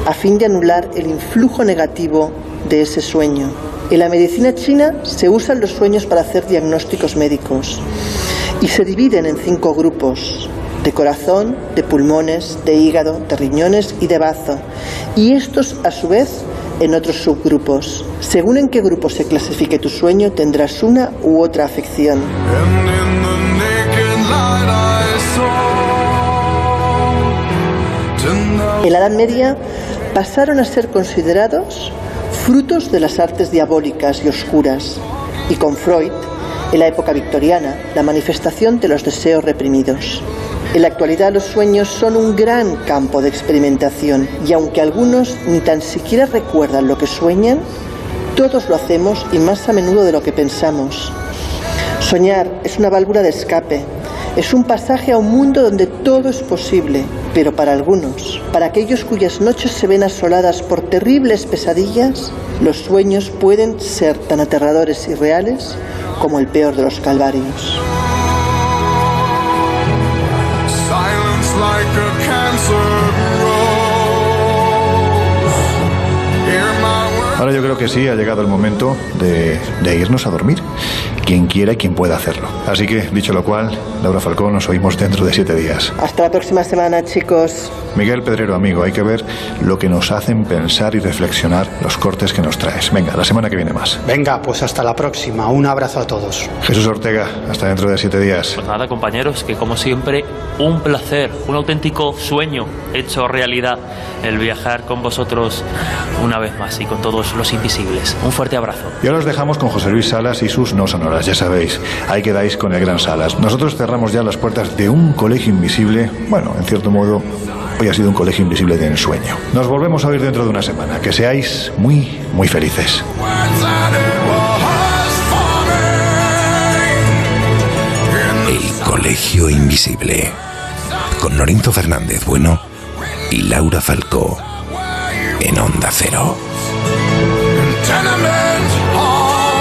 Speaker 2: a fin de anular el influjo negativo de ese sueño. En la medicina china se usan los sueños para hacer diagnósticos médicos y se dividen en cinco grupos, de corazón, de pulmones, de hígado, de riñones y de bazo. Y estos, a su vez, en otros subgrupos. Según en qué grupo se clasifique tu sueño, tendrás una u otra afección. En la Edad Media pasaron a ser considerados frutos de las artes diabólicas y oscuras, y con Freud, en la época victoriana, la manifestación de los deseos reprimidos. En la actualidad los sueños son un gran campo de experimentación y aunque algunos ni tan siquiera recuerdan lo que sueñan, todos lo hacemos y más a menudo de lo que pensamos. Soñar es una válvula de escape, es un pasaje a un mundo donde todo es posible, pero para algunos, para aquellos cuyas noches se ven asoladas por terribles pesadillas, los sueños pueden ser tan aterradores y reales como el peor de los calvarios.
Speaker 1: Ahora yo creo que sí, ha llegado el momento de, de irnos a dormir quien quiera y quien pueda hacerlo. Así que, dicho lo cual, Laura Falcón, nos oímos dentro de siete días.
Speaker 2: Hasta la próxima semana, chicos.
Speaker 1: Miguel Pedrero, amigo, hay que ver lo que nos hacen pensar y reflexionar los cortes que nos traes. Venga, la semana que viene más.
Speaker 3: Venga, pues hasta la próxima. Un abrazo a todos.
Speaker 1: Jesús Ortega, hasta dentro de siete días.
Speaker 4: Pues nada, compañeros, que como siempre, un placer, un auténtico sueño hecho realidad el viajar con vosotros una vez más y con todos los invisibles. Un fuerte abrazo.
Speaker 1: Y ahora os dejamos con José Luis Salas y sus no sonoras, ya sabéis. Ahí quedáis con el Gran Salas. Nosotros cerramos ya las puertas de un colegio invisible. Bueno, en cierto modo, hoy ha sido un colegio invisible de ensueño. Nos volvemos a oír dentro de una semana. Que seáis muy, muy felices.
Speaker 5: El Colegio Invisible. Con Norinto Fernández Bueno y Laura Falcó. En Onda Cero.